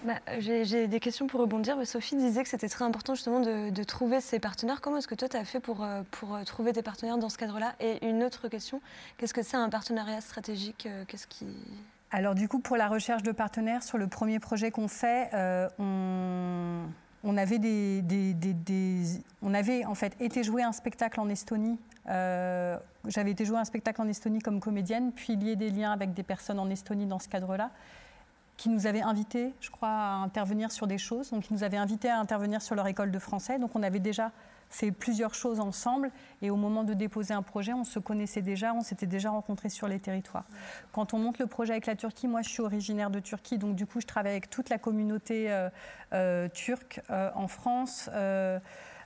Bah, j'ai des questions pour rebondir. Sophie disait que c'était très important justement de, trouver ses partenaires. Comment est-ce que toi, tu as fait pour, euh, pour euh, trouver tes partenaires dans ce cadre-là? Et une autre question, qu'est-ce que c'est un partenariat stratégique euh, Qu'est-ce qui... Alors du coup, pour la recherche de partenaires, sur le premier projet qu'on fait, on, avait des, des, en fait été jouer un spectacle en Estonie. J'avais été jouer un spectacle en Estonie comme comédienne, puis lier des liens avec des personnes en Estonie dans ce cadre-là qui nous avaient invités, je crois, à intervenir sur des choses. Donc, ils nous avaient invités à intervenir sur leur école de français. Donc, on avait déjà fait plusieurs choses ensemble. Et au moment de déposer un projet, on se connaissait déjà, on s'était déjà rencontrés sur les territoires. Quand on monte le projet avec la Turquie, moi, je suis originaire de Turquie. Donc, du coup, je travaille avec toute la communauté euh, euh, turque euh, en France.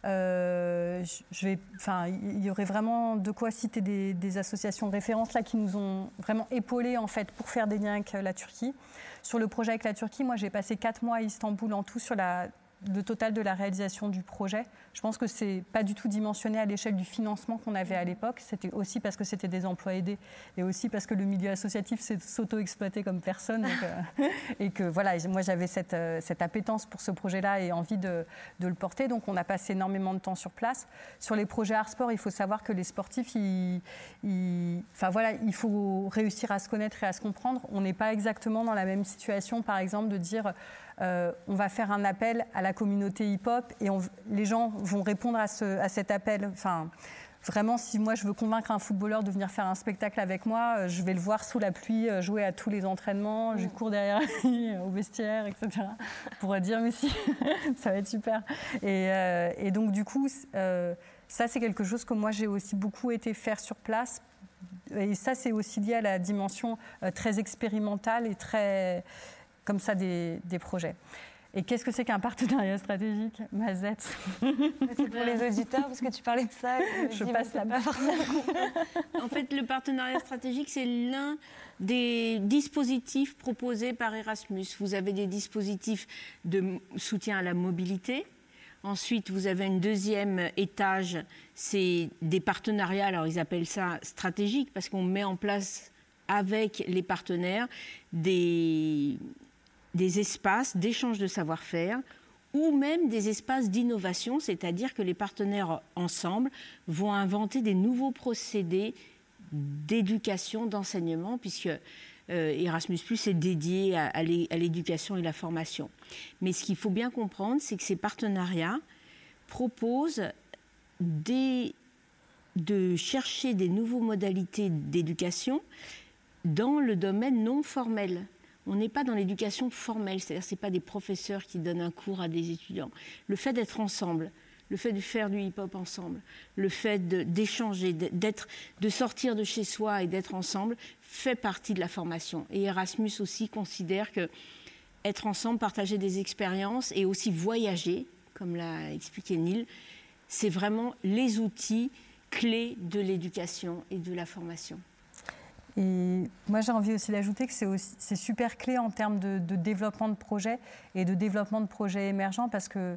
Vais, enfin, il y aurait vraiment de quoi citer des, associations de référence là qui nous ont vraiment épaulés en fait pour faire des liens avec la Turquie. Sur le projet avec la Turquie, moi j'ai passé quatre mois à Istanbul en tout sur la le total de la réalisation du projet. Je pense que c'est pas du tout dimensionné à l'échelle du financement qu'on avait à l'époque. C'était aussi parce que c'était des emplois aidés et aussi parce que le milieu associatif s'est s'auto-exploiter comme personne. Euh, <laughs> et que voilà, moi j'avais cette, euh, cette, appétence pour ce projet-là et envie de, le porter. Donc on a passé énormément de temps sur place. Sur les projets art sport, il faut savoir que les sportifs, voilà, il faut réussir à se connaître et à se comprendre. On n'est pas exactement dans la même situation, par exemple, de dire euh, on va faire un appel à la communauté hip-hop et les gens vont répondre à, cet appel. Enfin, vraiment, si moi je veux convaincre un footballeur de venir faire un spectacle avec moi, euh, je vais le voir sous la pluie euh, jouer à tous les entraînements, je mm. cours derrière <laughs> lui au vestiaire, etc. pour dire mais si, <laughs> ça va être super. Et, donc du coup, ça c'est quelque chose que moi j'ai aussi beaucoup été faire sur place. Et ça c'est aussi lié à la dimension très expérimentale et très comme ça des, des projets. Et qu'est-ce que c'est qu'un partenariat stratégique, Mazette? C'est pour les auditeurs, parce que tu parlais de ça. Je passe la main. en fait, le partenariat stratégique, c'est l'un des dispositifs proposés par Erasmus. Vous avez des dispositifs de soutien à la mobilité. Ensuite, vous avez un deuxième étage, c'est des partenariats, alors ils appellent ça stratégique, parce qu'on met en place avec les partenaires des, des espaces d'échange de savoir-faire ou même des espaces d'innovation, c'est-à-dire que les partenaires ensemble vont inventer des nouveaux procédés d'éducation, d'enseignement, puisque euh, Erasmus est dédié à, l'éducation et la formation. Mais ce qu'il faut bien comprendre, c'est que ces partenariats proposent de chercher des nouvelles modalités d'éducation dans le domaine non formel on n'est pas dans l'éducation formelle, c'est-à-dire ce pas des professeurs qui donnent un cours à des étudiants. Le fait d'être ensemble, le fait de faire du hip-hop ensemble, le fait d'échanger, d'être, de sortir de chez soi et d'être ensemble fait partie de la formation. Et Erasmus aussi considère que être ensemble, partager des expériences et aussi voyager, comme l'a expliqué Neil, c'est vraiment les outils clés de l'éducation et de la formation. Et moi, j'ai envie aussi d'ajouter que c'est super clé en termes de, développement de projets et de développement de projets émergents parce que,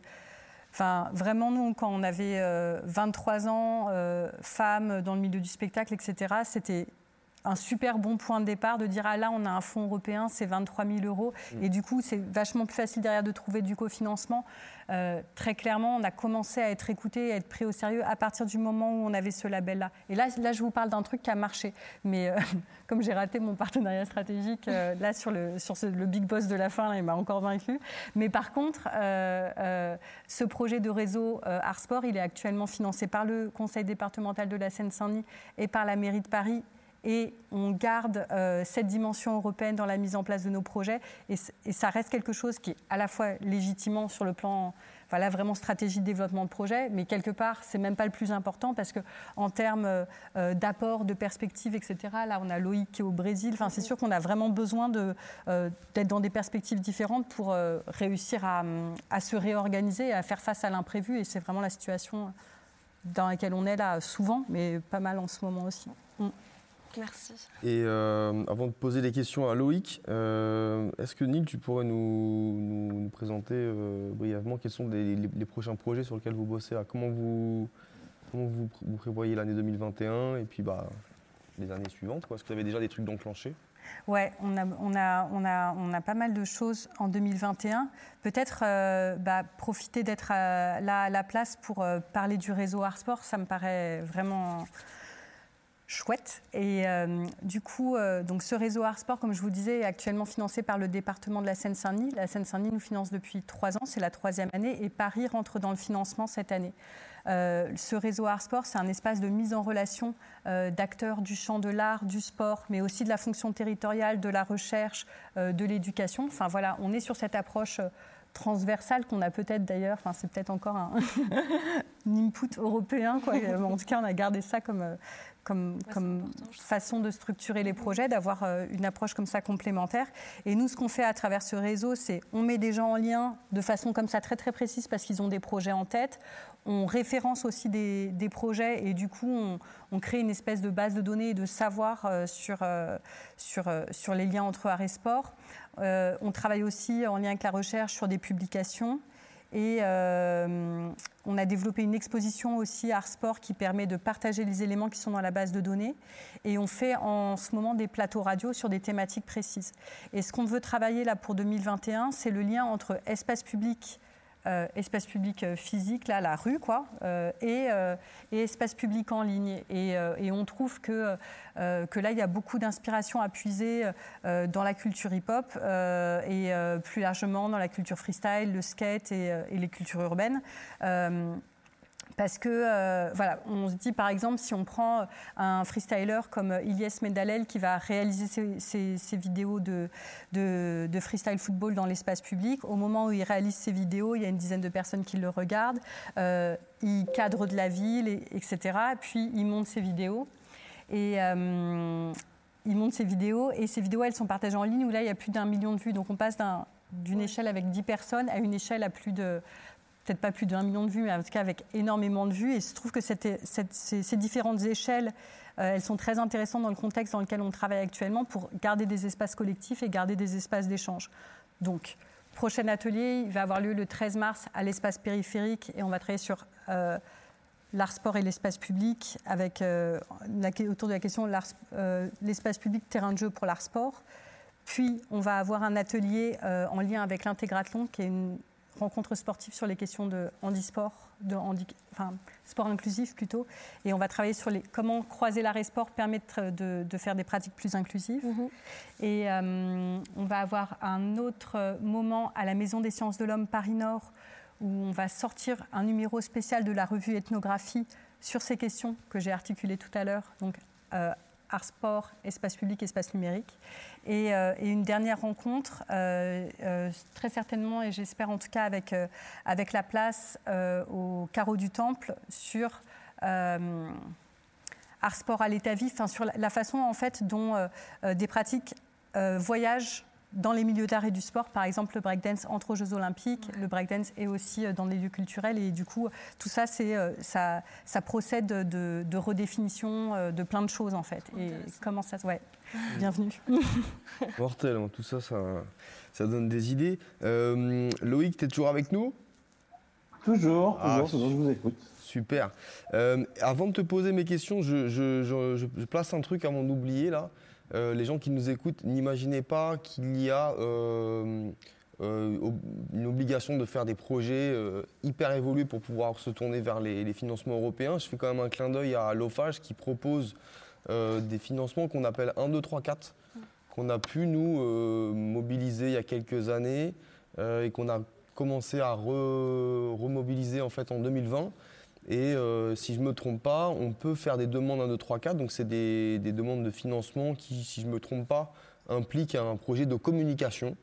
enfin, vraiment, nous, quand on avait 23 euh, ans, euh, femmes dans le milieu du spectacle, etc., c'était un super bon point de départ de dire ah là on a un fonds européen c'est 23 000 euros. Mm. et du coup c'est vachement plus facile derrière de trouver du cofinancement. Euh, très clairement on a commencé à être écouté à être pris au sérieux à partir du moment où on avait ce label là et là là je vous parle d'un truc qui a marché. Mais euh, <laughs> comme j'ai raté mon partenariat stratégique euh, là sur le sur le big boss de la fin il m'a encore vaincu. Mais par contre ce projet de réseau Artsport il est actuellement financé par le conseil départemental de la Seine-Saint-Denis et par la mairie de Paris et on garde euh, cette dimension européenne dans la mise en place de nos projets. Et, ça reste quelque chose qui est à la fois légitimement sur le plan voilà, vraiment stratégie de développement de projet, mais quelque part, c'est même pas le plus important parce que en termes euh, d'apport, de perspectives, etc., là, on a Loïc qui est au Brésil. Enfin, c'est sûr qu'on a vraiment besoin euh, d'être dans des perspectives différentes pour réussir à, à, se réorganiser et à faire face à l'imprévu. Et c'est vraiment la situation dans laquelle on est là souvent, mais pas mal en ce moment aussi. Mm. Merci. Et euh, avant de poser des questions à Loïc, euh, est-ce que Neil, tu pourrais nous, présenter euh, brièvement quels sont les, prochains projets sur lesquels vous bossez Comment vous, comment vous, prévoyez l'année 2021 et puis bah, les années suivantes Est-ce que vous avez déjà des trucs d'enclencher? Ouais, on a, on, a, on, a, on a pas mal de choses en 2021. Peut-être bah, profiter d'être là à la place pour parler du réseau Artsport, ça me paraît vraiment chouette. Et euh, du coup, euh, donc ce réseau Artsport, comme je vous disais, est actuellement financé par le département de la Seine-Saint-Denis. La Seine-Saint-Denis nous finance depuis trois ans, c'est la troisième année, et Paris rentre dans le financement cette année. Euh, ce réseau Artsport, c'est un espace de mise en relation d'acteurs du champ de l'art, du sport, mais aussi de la fonction territoriale, de la recherche, de l'éducation. Enfin voilà, on est sur cette approche transversale qu'on a peut-être d'ailleurs, enfin c'est peut-être encore un, <laughs> input européen, quoi. <laughs> en tout cas on a gardé ça comme, comme, façon de structurer les projets, d'avoir euh, une approche comme ça complémentaire. Et nous, ce qu'on fait à travers ce réseau, c'est on met des gens en lien de façon comme ça très très précise parce qu'ils ont des projets en tête. On référence aussi des, projets et du coup, on, crée une espèce de base de données et de savoir euh, sur, euh, sur, sur les liens entre art et sport. on travaille aussi en lien avec la recherche sur des publications. Et euh, on a développé une exposition aussi Art Sport qui permet de partager les éléments qui sont dans la base de données. Et on fait en ce moment des plateaux radio sur des thématiques précises. Et ce qu'on veut travailler là pour 2021, c'est le lien entre espace public euh, espace public euh, physique, là, la rue, quoi, euh, et, espace public en ligne. Et, on trouve que, que là, il y a beaucoup d'inspiration à puiser dans la culture hip-hop et plus largement dans la culture freestyle, le skate et, et les cultures urbaines. Parce que, euh, voilà, on se dit par exemple, si on prend un freestyler comme Ilyes Medalel qui va réaliser ses, vidéos de, de, freestyle football dans l'espace public, au moment où il réalise ses vidéos, il y a une dizaine de personnes qui le regardent, euh, il cadre de la ville, etc. puis il monte ses vidéos. Et, euh, il monte ses vidéos et ces vidéos, elles sont partagées en ligne où là, il y a plus d'un million de vues. Donc on passe d'une échelle avec 10 personnes à une échelle à plus de, peut-être pas plus d'un million de vues, mais en tout cas avec énormément de vues. Et je trouve que ces, différentes échelles, euh, elles sont très intéressantes dans le contexte dans lequel on travaille actuellement pour garder des espaces collectifs et garder des espaces d'échange. Donc, prochain atelier, il va avoir lieu le 13 mars à l'espace périphérique et on va travailler sur euh, l'art sport et l'espace public, avec, euh, autour de la question l'espace public, terrain de jeu pour l'art sport. Puis, on va avoir un atelier en lien avec l'Intégrathlon, qui est une rencontre sportive sur les questions de handisport, de enfin, sport inclusif plutôt. Et on va travailler sur les, comment croiser l'art et sport permettre de, de, faire des pratiques plus inclusives. Mhm. Et on va avoir un autre moment à la Maison des sciences de l'homme Paris-Nord où on va sortir un numéro spécial de la revue Ethnographie sur ces questions que j'ai articulées tout à l'heure, donc euh, art sport, espace public, espace numérique. Et, euh, une dernière rencontre, euh, très certainement, et j'espère en tout cas avec, avec la place au carreau du Temple, sur art sport à l'état vif, sur la, façon en fait dont des pratiques voyagent dans les milieux d'art et du sport, par exemple le breakdance entre aux Jeux Olympiques, le breakdance est aussi euh, dans les lieux culturels et du coup tout ça c'est euh, ça, ça procède de, redéfinition euh, de plein de choses en fait. Et comment ça ouais, bienvenue. <laughs> Mortel, hein, tout ça, ça, ça donne des idées. Loïc, tu es toujours avec nous? Toujours, ah, toujours, je vous écoute. Super. avant de te poser mes questions, je, je, je place un truc avant d'oublier là. Euh, les gens qui nous écoutent, n'imaginez pas qu'il y a euh, euh, une obligation de faire des projets hyper évolués pour pouvoir se tourner vers les, financements européens. Je fais quand même un clin d'œil à l'OFAGE qui propose des financements qu'on appelle 1, 2, 3, 4, qu'on a pu nous mobiliser il y a quelques années et qu'on a commencé à remobiliser en fait en 2020. Et euh, si je ne me trompe pas, on peut faire des demandes 1, 2, 3, 4. Donc, c'est des, demandes de financement qui, si je ne me trompe pas, impliquent un projet de communication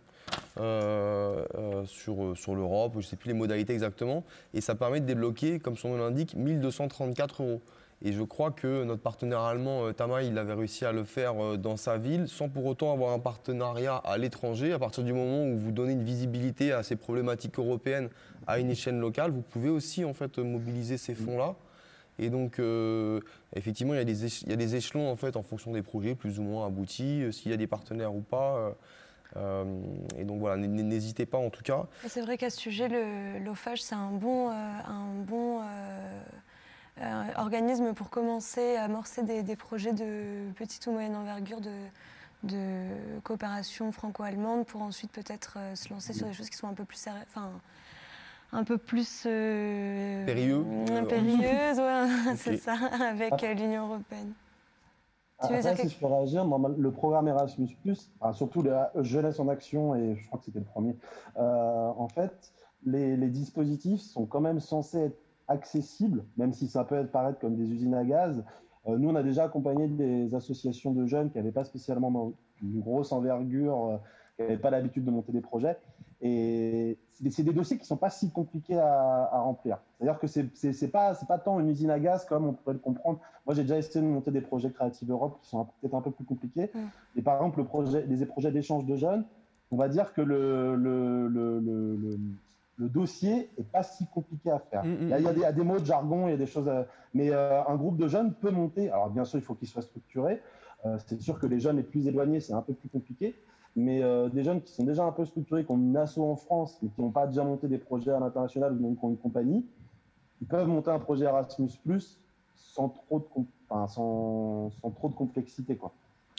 euh, euh, sur, sur l'Europe. Je ne sais plus les modalités exactement. Et ça permet de débloquer, comme son nom l'indique, 1234 euros. Et je crois que notre partenaire allemand, euh, Tama, il avait réussi à le faire euh, dans sa ville sans pour autant avoir un partenariat à l'étranger. À partir du moment où vous donnez une visibilité à ces problématiques européennes à une échelle locale, vous pouvez aussi en fait mobiliser ces fonds-là. Et donc, euh, effectivement, il y, a des il y, a des échelons en fait en fonction des projets plus ou moins aboutis, s'il y a des partenaires ou pas. et donc voilà, n'hésitez pas en tout cas. C'est vrai qu'à ce sujet, l'OFAGE, c'est un bon, un bon euh, organisme pour commencer à amorcer des, projets de petite ou moyenne envergure de, de coopération franco-allemande pour ensuite peut-être euh, se lancer sur des choses qui sont un peu plus enfin un peu plus euh, Périlleux, <laughs> ouais, <laughs> c'est ça avec ah. l'Union européenne. Tu veux dire si je peux réagir, le programme Erasmus+, surtout la Jeunesse en Action, et je crois que c'était le premier, en fait, les, les, dispositifs sont quand même censés être accessible, même si ça peut paraître comme des usines à gaz. Euh, nous, on a déjà accompagné des associations de jeunes qui n'avaient pas spécialement une grosse envergure, euh, qui n'avaient pas l'habitude de monter des projets. Et c'est des, dossiers qui ne sont pas si compliqués à, remplir. C'est-à-dire que ce n'est pas, pas tant une usine à gaz comme on pourrait le comprendre. Moi, j'ai déjà essayé de monter des projets Creative Europe qui sont peut-être un peu plus compliqués. Et par exemple, le projet, les projets d'échange de jeunes, on va dire que le, le, le, le dossier est pas si compliqué à faire. Mm, mm, il, y a des, mots de jargon, il y a des choses, mais euh, un groupe de jeunes peut monter. Alors bien sûr, il faut qu'il soit structuré. Euh, c'est sûr que les jeunes les plus éloignés, c'est un peu plus compliqué. Mais euh, des jeunes qui sont déjà un peu structurés, qui ont une asso en France, mais qui n'ont pas déjà monté des projets à l'international ou même qui ont une compagnie, ils peuvent monter un projet Erasmus sans trop de, sans, sans trop de complexité. Quoi.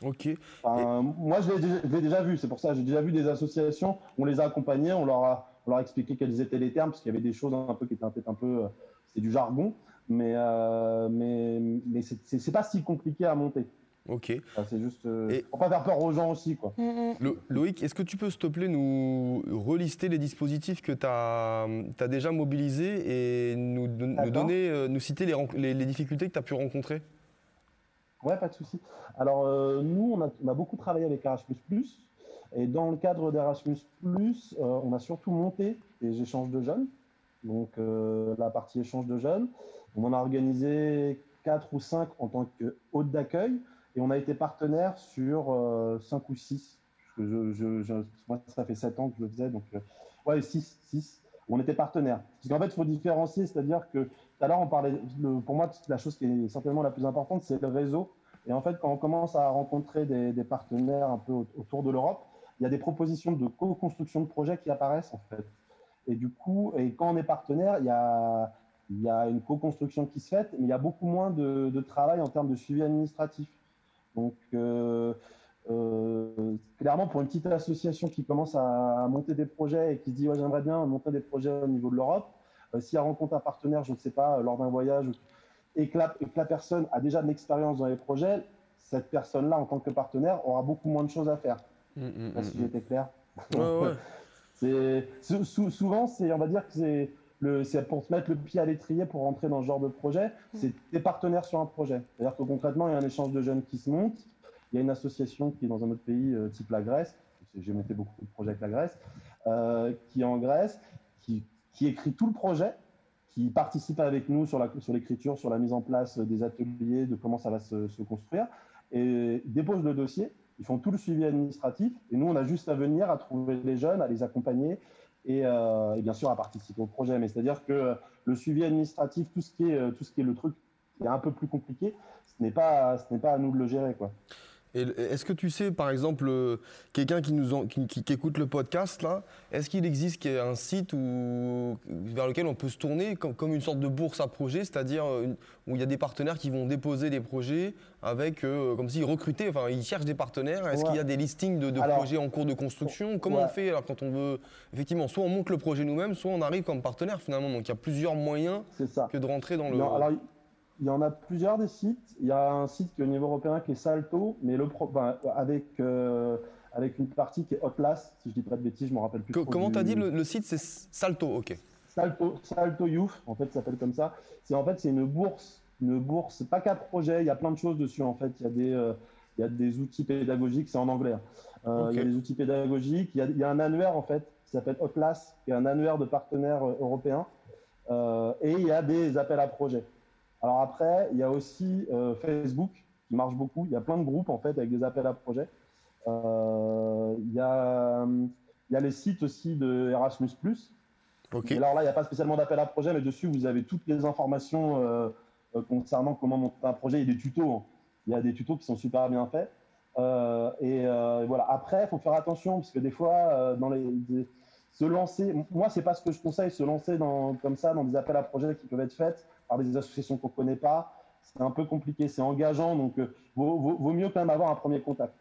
Ok. Moi, je l'ai déjà, vu. C'est pour ça, j'ai déjà vu des associations. On les a accompagnés, on leur a, on leur expliqué quels étaient les termes, parce qu'il y avait des choses un peu qui étaient peut-être un peu, euh, c'est du jargon, mais euh, mais mais c'est pas si compliqué à monter. Ok. c'est juste euh, Et... pour pas faire peur aux gens aussi, quoi. Mm, mm. Loïc, est-ce que tu peux, s'il te plaît, nous relister les dispositifs que tu as, as, déjà mobilisés et nous, nous donner, nous citer les, les difficultés que tu as pu rencontrer? Ouais, pas de souci. Alors, euh, nous, on a, on a, beaucoup travaillé avec Erasmus. Et dans le cadre d'Erasmus, euh, on a surtout monté des échanges de jeunes. Donc, euh, la partie échange de jeunes. On en a organisé quatre ou cinq en tant que hôte d'accueil. Et on a été partenaire sur 5 ou 6. Je, moi, ça fait 7 ans que je le faisais, donc ouais, 6, 6. On était partenaire. Parce qu'en fait, il faut différencier, c'est-à-dire que tout à l'heure, on parlait, pour moi, la chose qui est certainement la plus importante, c'est le réseau. Et en fait, quand on commence à rencontrer des partenaires un peu autour de l'Europe, il y a des propositions de co-construction de projets qui apparaissent, en fait. Et du coup, et quand on est partenaire, il y a, une co-construction qui se fait, mais il y a beaucoup moins de, travail en termes de suivi administratif. Donc, euh, euh, clairement, pour une petite association qui commence à monter des projets et qui se dit ouais, j'aimerais bien monter des projets au niveau de l'Europe, euh, si elle rencontre un partenaire, je ne sais pas, lors d'un voyage, et que, la, personne a déjà de l'expérience dans les projets, cette personne-là, en tant que partenaire, aura beaucoup moins de choses à faire. Mmh, mmh, si mmh, j'étais clair. Ouais, ouais. <laughs> souvent, c'est, on va dire que c'est c'est pour se mettre le pied à l'étrier pour rentrer dans ce genre de projet, c'est des partenaires sur un projet. C'est-à-dire que concrètement, il y a un échange de jeunes qui se montent. Il y a une association qui est dans un autre pays, euh, type la Grèce. J'ai monté beaucoup de projets avec la Grèce, euh, qui est en Grèce, qui, qui, écrit tout le projet, qui participe avec nous sur l'écriture, sur, sur, la mise en place des ateliers, de comment ça va se, se construire, et dépose le dossier. Ils font tout le suivi administratif, et nous, on a juste à venir, à trouver les jeunes, à les accompagner, euh, et, bien sûr à participer au projet. Mais c'est-à-dire que le suivi administratif, tout ce qui est, euh, tout ce qui est le truc qui est un peu plus compliqué, ce n'est pas, pas à nous de le gérer, quoi. Est-ce que tu sais, par exemple, euh, quelqu'un qui, nous qui, écoute le podcast, là, est-ce qu'il existe un site où, vers lequel on peut se tourner comme, comme une sorte de bourse à projet, c'est-à-dire euh, où il y a des partenaires qui vont déposer des projets avec, euh, comme s'ils recrutaient, enfin, ils cherchent des partenaires. Est-ce qu'il y a des listings de, projets en cours de construction? Comment on fait alors quand on veut, effectivement, soit on monte le projet nous-mêmes, soit on arrive comme partenaire finalement. Donc il y a plusieurs moyens que de rentrer dans le. Il y en a plusieurs des sites. Il y a un site qui est au niveau européen qui est Salto, mais le avec, euh, avec une partie qui est Hotlas, si je dis pas de bêtises, je me rappelle plus. comment tu as dit le, site C'est Salto, ok. Salto, Salto Youth, en fait, ça s'appelle comme ça. C'est en fait c'est une bourse, une bourse, pas qu'un projet. Il y a plein de choses dessus en fait. Il y a des, euh, il y a des outils pédagogiques, c'est en anglais. Hein. Euh, il y a des outils pédagogiques. Il y a, il y a un annuaire en fait qui s'appelle Hotlas, qui est un annuaire de partenaires européens. et il y a des appels à projets. Alors après, il y a aussi euh, Facebook qui marche beaucoup. Il y a plein de groupes en fait avec des appels à projets. Euh, il, y a, il y a les sites aussi de Erasmus+. Okay. alors là, il n'y a pas spécialement d'appel à projet, mais dessus, vous avez toutes les informations euh, concernant comment monter un projet. Il y a des tutos. Hein. Il y a des tutos qui sont super bien faits. et voilà. Après, il faut faire attention parce que des fois, dans les, se lancer, moi, c'est pas ce que je conseille, se lancer dans, comme ça dans des appels à projets qui peuvent être faits par des associations qu'on ne connaît pas. C'est un peu compliqué, c'est engageant, donc euh, vaut, mieux quand même avoir un premier contact.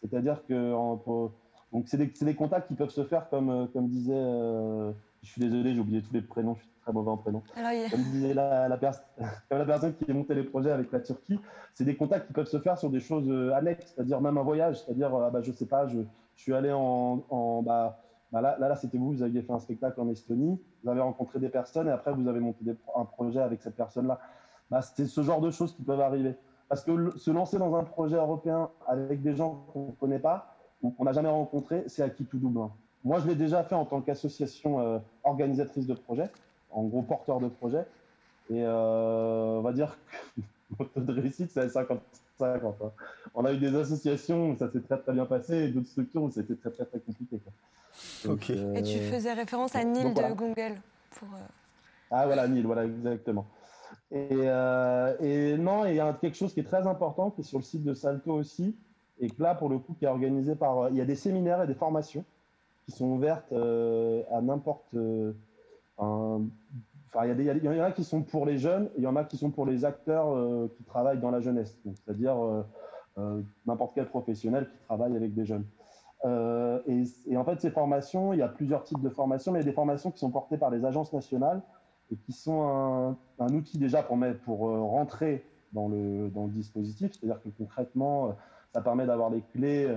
C'est-à-dire que donc c'est des, des, contacts qui peuvent se faire comme, euh, comme disait, euh, je suis désolé, j'ai oublié tous les prénoms, je suis très mauvais en prénoms. Comme disait la, la, <laughs> la, personne qui a monté les projets avec la Turquie, c'est des contacts qui peuvent se faire sur des choses annexes, c'est-à-dire même un voyage, c'est-à-dire, ah bah, je sais pas, je, je suis allé en, en bah, bah, là, là, c'était vous, vous aviez fait un spectacle en Estonie, vous avez rencontré des personnes et après vous avez monté un projet avec cette personne-là. Bah, c'est ce genre de choses qui peuvent arriver. Parce que se lancer dans un projet européen avec des gens qu'on ne connaît pas ou qu'on n'a jamais rencontrés, c'est acquis tout double. Hein. Moi, je l'ai déjà fait en tant qu'association euh, organisatrice de projet, en gros porteur de projet. Et euh, on va dire que <laughs> notre réussite, c'est à 50 50. Hein. On a eu des associations où ça s'est très très bien passé et d'autres structures où c'était très très très compliqué. Et tu euh, faisais référence à Nil de Google pour. Euh, ah voilà, Nil, voilà, exactement. Et, euh, et non, il y a quelque chose qui est très important, qui est sur le site de Salto aussi, et que là, pour le coup, qui est organisé par. Il y a des séminaires et des formations qui sont ouvertes à n'importe. Il y, en a qui sont pour les jeunes, il y en a qui sont pour les acteurs qui travaillent dans la jeunesse, c'est-à-dire n'importe quel professionnel qui travaille avec des jeunes. Euh, et, en fait, ces formations, il y a plusieurs types de formations, mais il y a des formations qui sont portées par les agences nationales et qui sont un, outil déjà pour, pour euh, rentrer dans le, dans le dispositif. C'est-à-dire que concrètement, euh, ça permet d'avoir des clés,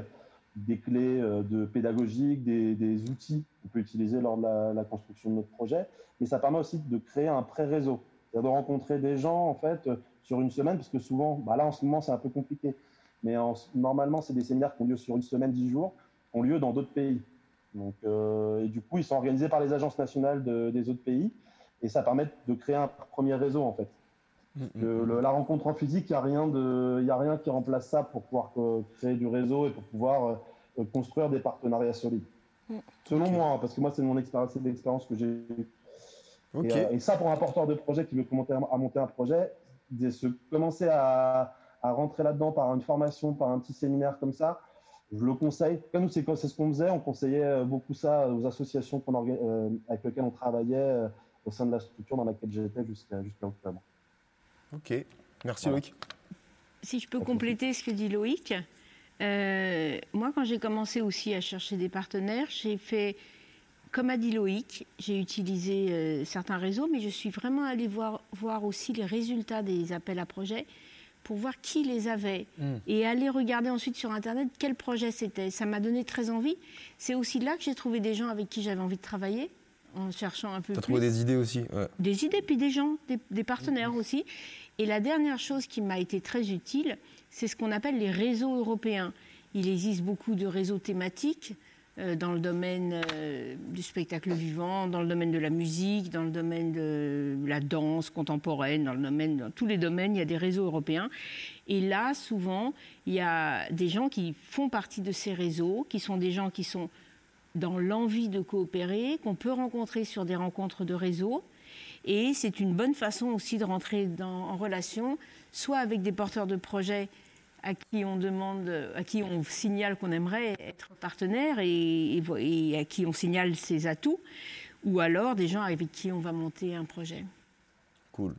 des clés de pédagogiques, des, des outils qu'on peut utiliser lors de la, construction de notre projet. Mais ça permet aussi de créer un pré-réseau, c'est-à-dire de rencontrer des gens en fait sur une semaine, parce que souvent, bah là en ce moment c'est un peu compliqué, mais normalement c'est des séminaires qui ont lieu sur une semaine, dix jours ont lieu dans d'autres pays. Donc, euh, et du coup, ils sont organisés par les agences nationales des autres pays et ça permet de créer un premier réseau en fait. Mm, mm, la rencontre en physique, il n'y a, rien a rien qui remplace ça pour pouvoir créer du réseau et pour pouvoir construire des partenariats solides. Selon moi, hein, parce que moi, c'est mon expérience, l'expérience que j'ai et, ça, pour un porteur de projet qui veut commencer à monter un projet, se commencer à, rentrer là-dedans par une formation, par un petit séminaire comme ça, je le conseille. Comme nous, c'est ce qu'on faisait. On conseillait euh, beaucoup ça aux associations euh, avec lesquelles on travaillait euh, au sein de la structure dans laquelle j'étais jusqu'à jusqu'à octobre. Ok, merci Loïc. Si je peux compléter ce que dit Loïc, moi, quand j'ai commencé aussi à chercher des partenaires, j'ai fait comme a dit Loïc, j'ai utilisé euh, certains réseaux, mais je suis vraiment allée voir, voir aussi les résultats des appels à projets pour voir qui les avait hmm. et aller regarder ensuite sur Internet quel projet c'était. Ça m'a donné très envie. C'est aussi là que j'ai trouvé des gens avec qui j'avais envie de travailler en cherchant un peu Tu as trouvé des idées aussi Des idées, puis des gens, des, partenaires aussi. Et la dernière chose qui m'a été très utile, c'est ce qu'on appelle les réseaux européens. Il existe beaucoup de réseaux thématiques. Euh, dans le domaine euh, du spectacle vivant, dans le domaine de la musique, dans le domaine de la danse contemporaine, dans le domaine, dans tous les domaines, il y a des réseaux européens. Et là, souvent, il y a des gens qui font partie de ces réseaux, qui sont des gens qui sont dans l'envie de coopérer, qu'on peut rencontrer sur des rencontres de réseau. Et c'est une bonne façon aussi de rentrer en relation, soit avec des porteurs de projets à qui on demande, à qui on signale qu'on aimerait être partenaire et, à qui on signale ses atouts, ou alors des gens avec qui on va monter un projet. Cool.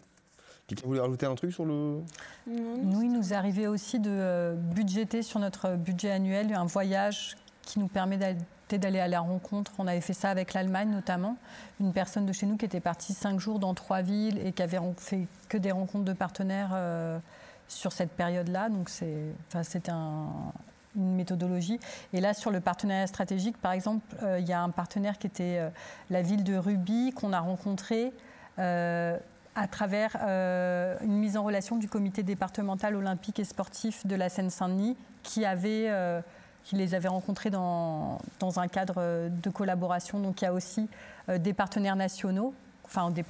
Quelqu'un voulait rajouter un truc sur le... Nous, il nous arrivait aussi de euh, budgéter sur notre budget annuel un voyage qui nous permet d'aller à la rencontre. On avait fait ça avec l'Allemagne notamment. Une personne de chez nous qui était partie cinq jours dans trois villes et qui avait fait que des rencontres de partenaires. Euh, sur cette période-là. Donc c'est un, une méthodologie. Et là, sur le partenariat stratégique, par exemple, euh, il y a un partenaire qui était euh, la ville de Ruby qu'on a rencontré à travers une mise en relation du comité départemental olympique et sportif de la Seine-Saint-Denis qui avait qui les avait rencontrés dans, dans, un cadre de collaboration. Donc il y a aussi des partenaires nationaux enfin des,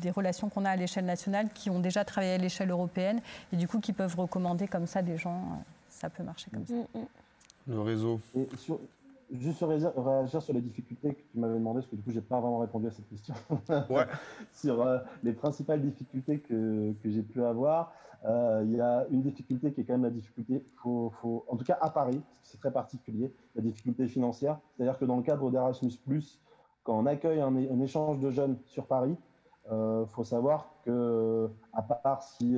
des, relations qu'on a à l'échelle nationale qui ont déjà travaillé à l'échelle européenne et du coup qui peuvent recommander comme ça des gens. Euh, ça peut marcher comme ça. Mm, mm. Le réseau. Et sur, juste réagir sur les difficultés que tu m'avais demandé, parce que du coup, j'ai pas vraiment répondu à cette question. <laughs> Ouais. sur euh, les principales difficultés que, que j'ai pu avoir, euh, il y a une difficulté qui est quand même la difficulté, faut, faut, en tout cas à Paris, c'est très particulier, la difficulté financière. C'est-à-dire que dans le cadre d'Erasmus, quand on accueille un, échange de jeunes sur Paris, il euh, faut savoir que, à part si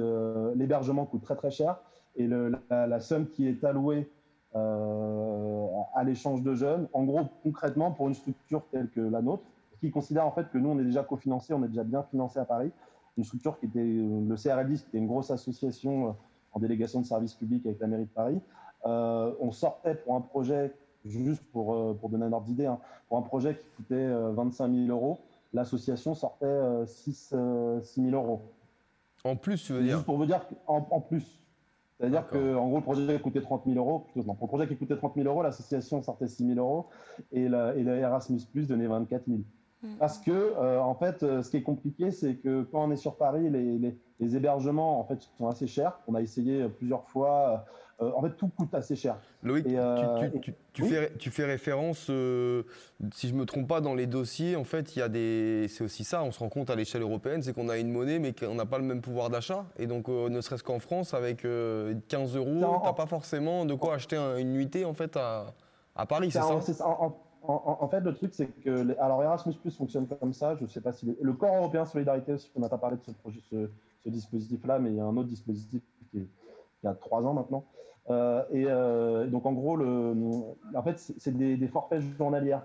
l'hébergement coûte très très cher et la, somme qui est allouée à l'échange de jeunes, en gros, concrètement, pour une structure telle que la nôtre, qui considère en fait que nous, on est déjà cofinancé, on est déjà bien financé à Paris, une structure qui était le CRLDIS, qui était une grosse association en délégation de services publics avec la mairie de Paris. on sortait pour un projet juste pour, euh, pour donner un ordre d'idée, hein. pour un projet qui coûtait 25 euh, 000 euros, l'association sortait 6, euh, 000 euros. En plus, tu veux dire Juste pour vous dire en, en plus. C'est-à-dire qu'en gros, le projet coûtait 30 000 euros. Non, pour le projet qui coûtait 30 000 euros, l'association sortait 6 000 euros et, la, et Erasmus Plus donnait 24 000. Mm. Parce que, en fait, ce qui est compliqué, c'est que quand on est sur Paris, les, les, les, hébergements en fait, sont assez chers. On a essayé plusieurs fois euh, en fait, tout coûte assez cher. Loïc, euh, tu, fais, référence, euh, si je ne me trompe pas, dans les dossiers, en fait, il y a des. C'est aussi ça, on se rend compte à l'échelle européenne, c'est qu'on a une monnaie, mais qu'on n'a pas le même pouvoir d'achat. Et donc, ne serait-ce qu'en France, avec 15 euros, tu n'as pas forcément de quoi acheter une nuitée en fait, à, Paris, c'est ça, En, fait, le truc, c'est que. Alors, Erasmus Plus fonctionne comme ça. Je ne sais pas si. Le corps européen de solidarité, on n'a pas parlé de ce, projet, ce dispositif-là, mais il y a un autre dispositif qui est a trois ans maintenant. Euh, et euh, donc en gros, le, en fait, c'est des, forfaits journaliers.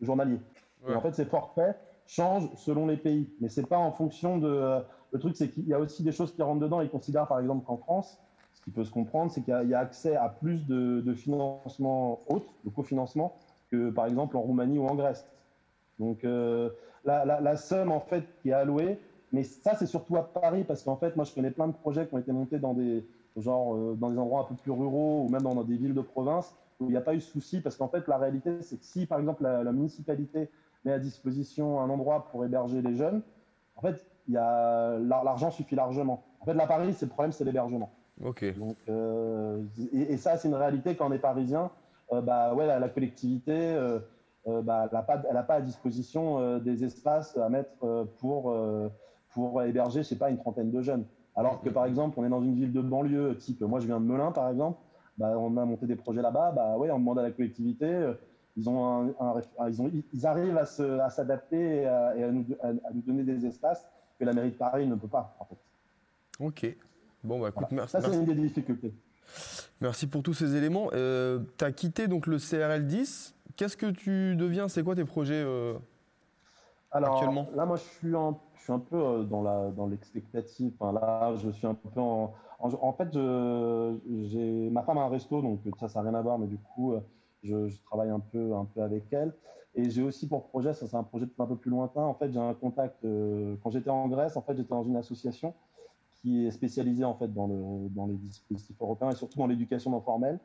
journaliers. en fait, ces forfaits changent selon les pays, mais c'est pas en fonction de. Euh, le truc, c'est qu'il y a aussi des choses qui rentrent dedans. Ils considèrent par exemple qu'en France, ce qui peut se comprendre, c'est qu'il y, a accès à plus de, de financement autres, de cofinancement, que par exemple en Roumanie ou en Grèce. Donc la, la, la, somme en fait qui est allouée, mais ça c'est surtout à Paris parce qu'en fait moi je connais plein de projets qui ont été montés dans des genre euh, dans des endroits un peu plus ruraux ou même dans, des villes de province où il n'y a pas eu de souci parce qu'en fait la réalité c'est que si par exemple la, municipalité met à disposition un endroit pour héberger les jeunes, en fait, l'argent suffit largement. En fait, la Paris, c'est le problème, c'est l'hébergement. Ok. Donc, et, ça, c'est une réalité quand on est parisien. Bah ouais, la, collectivité, bah, elle n'a pas, à disposition des espaces à mettre pour pour héberger, je sais pas, une trentaine de jeunes. Alors que par exemple, on est dans une ville de banlieue, type, moi je viens de Melun par exemple, bah, on a monté des projets là-bas, bah ouais, on demande à la collectivité, euh, ils, ont ils, ont, ils arrivent à s'adapter et, à, nous, donner des espaces que la mairie de Paris ne peut pas, en fait. Ok. Bon, bah écoute, merci. Ça, c'est une des difficultés. Merci pour tous ces éléments. Euh, tu as quitté donc le CRL 10. Qu'est-ce que tu deviens? C'est quoi tes projets euh, Alors, actuellement? Là, moi, je suis en je suis un peu euh, dans la dans l'expectative. Enfin, là, je suis un peu en. En, fait, j'ai ma femme a un resto, donc ça, ça n'a rien à voir, mais du coup, euh, je, travaille un peu un peu avec elle. Et j'ai aussi pour projet, ça c'est un projet un peu plus lointain. En fait, j'ai un contact. Euh, quand j'étais en Grèce, en fait, j'étais dans une association qui est spécialisée en fait dans le dans les dispositifs européens et surtout dans l'éducation non formelle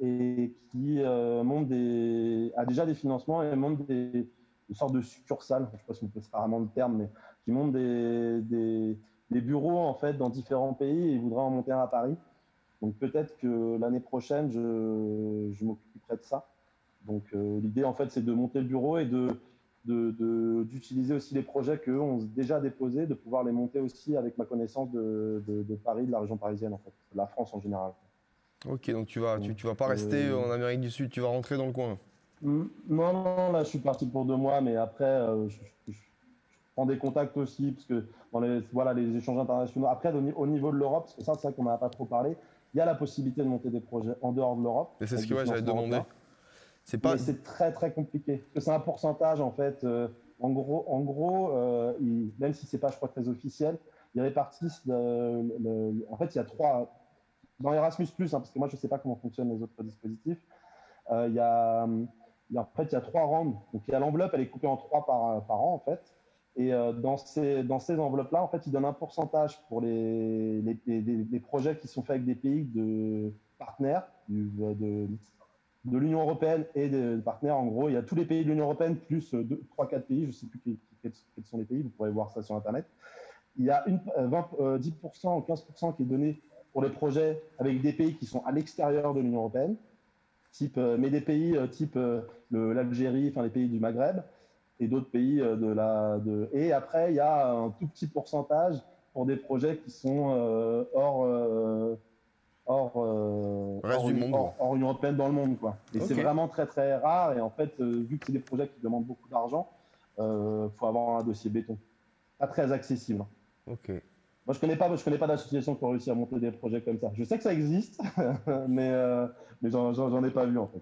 et qui monte des a déjà des financements et monte des une sorte de succursale, je ne sais pas si on peut vraiment le terme, mais qui montent des, des, bureaux en fait dans différents pays et ils voudraient en monter un à Paris. Donc peut-être que l'année prochaine, je, je m'occuperai de ça. Donc euh, l'idée en fait, c'est de monter le bureau et de d'utiliser aussi les projets qu'eux ont déjà déposés, de pouvoir les monter aussi avec ma connaissance de, de, Paris, de la région parisienne en fait, de la France en général. Ok, donc tu vas, tu, tu vas pas rester euh, en Amérique du Sud, tu vas rentrer dans le coin. Non, non, là je suis parti pour deux mois, mais après euh, je, prends des contacts aussi, parce que dans les, voilà, les échanges internationaux, après au niveau de l'Europe, parce que ça c'est vrai qu'on n'a pas trop parlé, il y a la possibilité de monter des projets en dehors de l'Europe. Et c'est ce que ouais, j'avais demandé. C'est très très compliqué, c'est un pourcentage en fait. Euh, en gros, euh, même si c'est pas, je crois, très officiel, ils répartissent. en fait, il y a trois. Dans Erasmus, hein, parce que moi je sais pas comment fonctionnent les autres dispositifs, il y a en fait, il y a trois rounds. Donc, il y a l'enveloppe, elle est coupée en trois par, par an, en fait. Et euh, dans ces, dans ces enveloppes-là, en fait, ils donnent un pourcentage pour les, les, projets qui sont faits avec des pays de partenaires l'Union européenne et des partenaires. En gros, il y a tous les pays de l'Union européenne plus trois, quatre pays. Je ne sais plus quels, sont les pays. Vous pourrez voir ça sur Internet. Il y a une, 20, euh, 10% euh, ou 15% qui est donné pour les projets avec des pays qui sont à l'extérieur de l'Union européenne type, euh, mais des pays euh, type euh, l'Algérie, enfin les pays du Maghreb et d'autres pays de la. De... Et après, il y a un tout petit pourcentage pour des projets qui sont hors. Hors, hors, Union européenne dans le monde. Quoi. Et c'est vraiment très très rare. Et en fait, vu que c'est des projets qui demandent beaucoup d'argent, il faut avoir un dossier béton. Pas très accessible. Ok. Moi, je connais pas, je connais pas d'association qui a réussi à monter des projets comme ça. Je sais que ça existe, <laughs> mais, euh, mais j'en ai pas vu en fait.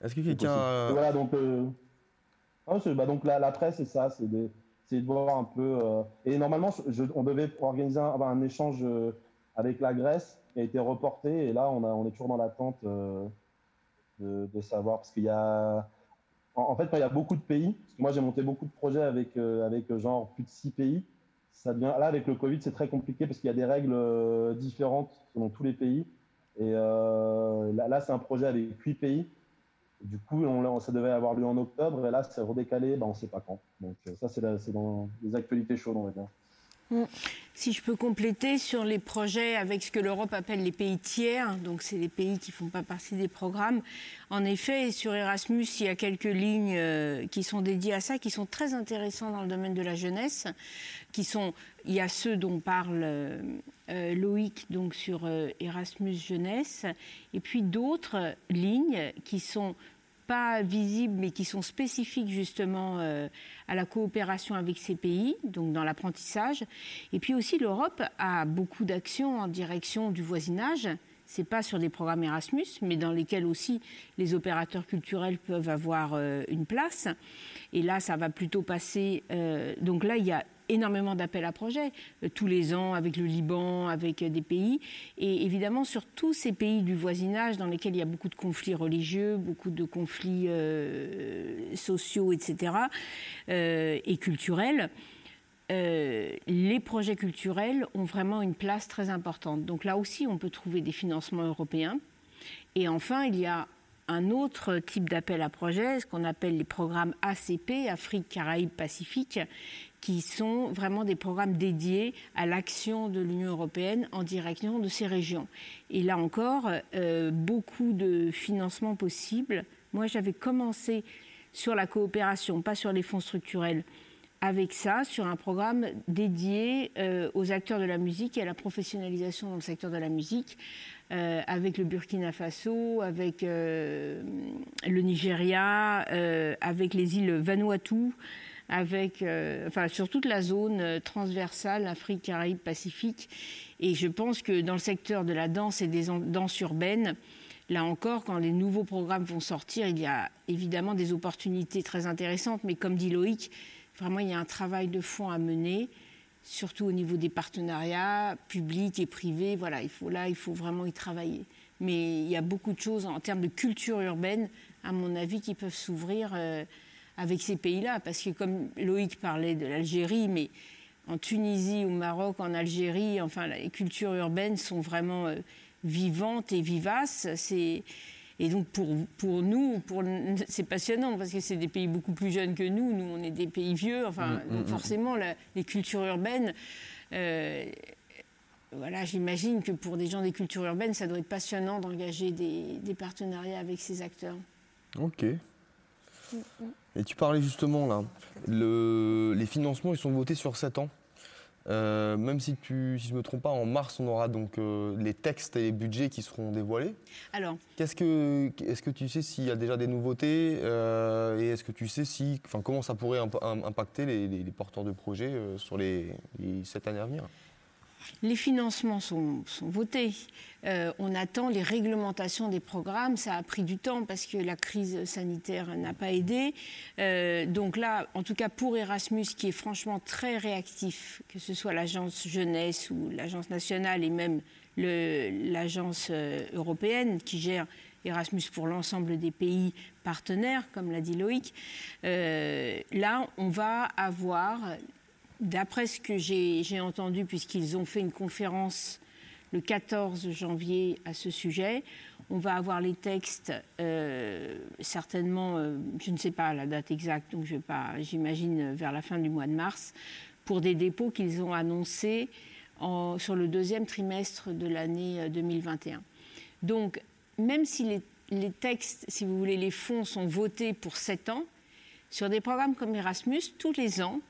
Est-ce que quelqu'un. Euh, voilà, donc, euh, bah, donc la, la presse, c'est ça, c'est de, voir un peu. et normalement, on devait organiser un, un échange avec la Grèce qui a été reporté, et là, on, est toujours dans l'attente de, de, savoir, parce qu'il y a. En, fait, il y a beaucoup de pays, parce que moi j'ai monté beaucoup de projets avec, avec genre plus de six pays, là, avec le Covid, c'est très compliqué parce qu'il y a des règles euh, différentes selon tous les pays. Et euh, là, c'est un projet avec huit pays. Du coup, ça devait avoir lieu en octobre et là, c'est redécalé, ben, on ne sait pas quand. Donc, euh, ça, c'est dans les actualités chaudes, on va dire. Mm. Si je peux compléter sur les projets avec ce que l'Europe appelle les pays tiers, donc c'est les pays qui ne font pas partie des programmes. En effet, sur Erasmus, il y a quelques lignes euh, qui sont dédiées à ça, qui sont très intéressantes dans le domaine de la jeunesse. Qui sont, il y a ceux dont parle euh, euh, Loïc donc sur Erasmus jeunesse, et puis d'autres lignes qui sont pas visibles, mais qui sont spécifiques justement euh, à la coopération avec ces pays, donc dans l'apprentissage. Et puis aussi, l'Europe a beaucoup d'actions en direction du voisinage. C'est pas sur des programmes Erasmus, mais dans lesquels aussi les opérateurs culturels peuvent avoir euh, une place. Et là, ça va plutôt passer. Euh, donc là, il y a énormément d'appels à projets euh, tous les ans avec le Liban, avec euh, des pays. Et évidemment, sur tous ces pays du voisinage dans lesquels il y a beaucoup de conflits religieux, beaucoup de conflits euh, sociaux, etc., et culturels, les projets culturels ont vraiment une place très importante. Donc là aussi, on peut trouver des financements européens. Et enfin, il y a un autre type d'appel à projet, ce qu'on appelle les programmes ACP, Afrique, Caraïbes, Pacifique, qui sont vraiment des programmes dédiés à l'action de l'Union européenne en direction de ces régions. Et là encore, euh, beaucoup de financements possibles. Moi, j'avais commencé sur la coopération, pas sur les fonds structurels, avec ça, sur un programme dédié euh, aux acteurs de la musique et à la professionnalisation dans le secteur de la musique, euh, avec le Burkina Faso, avec le Nigeria, avec les îles Vanuatu euh, sur toute la zone euh, transversale Afrique, Caraïbes, Pacifique. Et je pense que dans le secteur de la danse et des danses urbaines, là encore, quand les nouveaux programmes vont sortir, il y a évidemment des opportunités très intéressantes. Mais comme dit Loïc, vraiment, il y a un travail de fond à mener, surtout au niveau des partenariats publics et privés. Voilà, il faut, là, il faut vraiment y travailler. Mais il y a beaucoup de choses en termes de culture urbaine, à mon avis, qui peuvent s'ouvrir. Euh, avec ces pays-là. Parce que comme Loïc parlait de l'Algérie, mais en Tunisie, au Maroc, en Algérie, enfin, les cultures urbaines sont vraiment euh, vivantes et vivaces. Et donc pour, pour nous, pour, c'est passionnant parce que c'est des pays beaucoup plus jeunes que nous. Nous, on est des pays vieux. Enfin, mm, mm, donc mm. forcément, les cultures urbaines. Euh, voilà, j'imagine que pour des gens des cultures urbaines, ça doit être passionnant d'engager des, des partenariats avec ces acteurs. Ok. Et tu parlais justement là, les financements ils sont votés sur 7 ans. Euh, même si, tu, si je ne me trompe pas, en mars, on aura donc euh, les textes et les budgets qui seront dévoilés. Alors, qu'est-ce que, est-ce que tu sais s'il y a déjà des nouveautés euh, et est-ce que tu sais si, enfin, comment ça pourrait impacter les, porteurs de projets sur les, les 7 années à venir? Les financements sont, votés. Euh, on attend les réglementations des programmes. Ça a pris du temps parce que la crise sanitaire n'a pas aidé. Euh, donc là, en tout cas pour Erasmus, qui est franchement très réactif, que ce soit l'agence jeunesse ou l'agence nationale et même l'agence euh, européenne qui gère Erasmus pour l'ensemble des pays partenaires, comme l'a dit Loïc, là, on va avoir D'après ce que j'ai entendu, puisqu'ils ont fait une conférence le 14 janvier à ce sujet, on va avoir les textes euh, certainement, euh, je ne sais pas la date exacte, donc je vais pas, j'imagine vers la fin du mois de mars, pour des dépôts qu'ils ont annoncés sur le deuxième trimestre de l'année 2021. Euh, donc, même si les, les, textes, si vous voulez, les fonds sont votés pour 7 ans, sur des programmes comme Erasmus, tous les ans,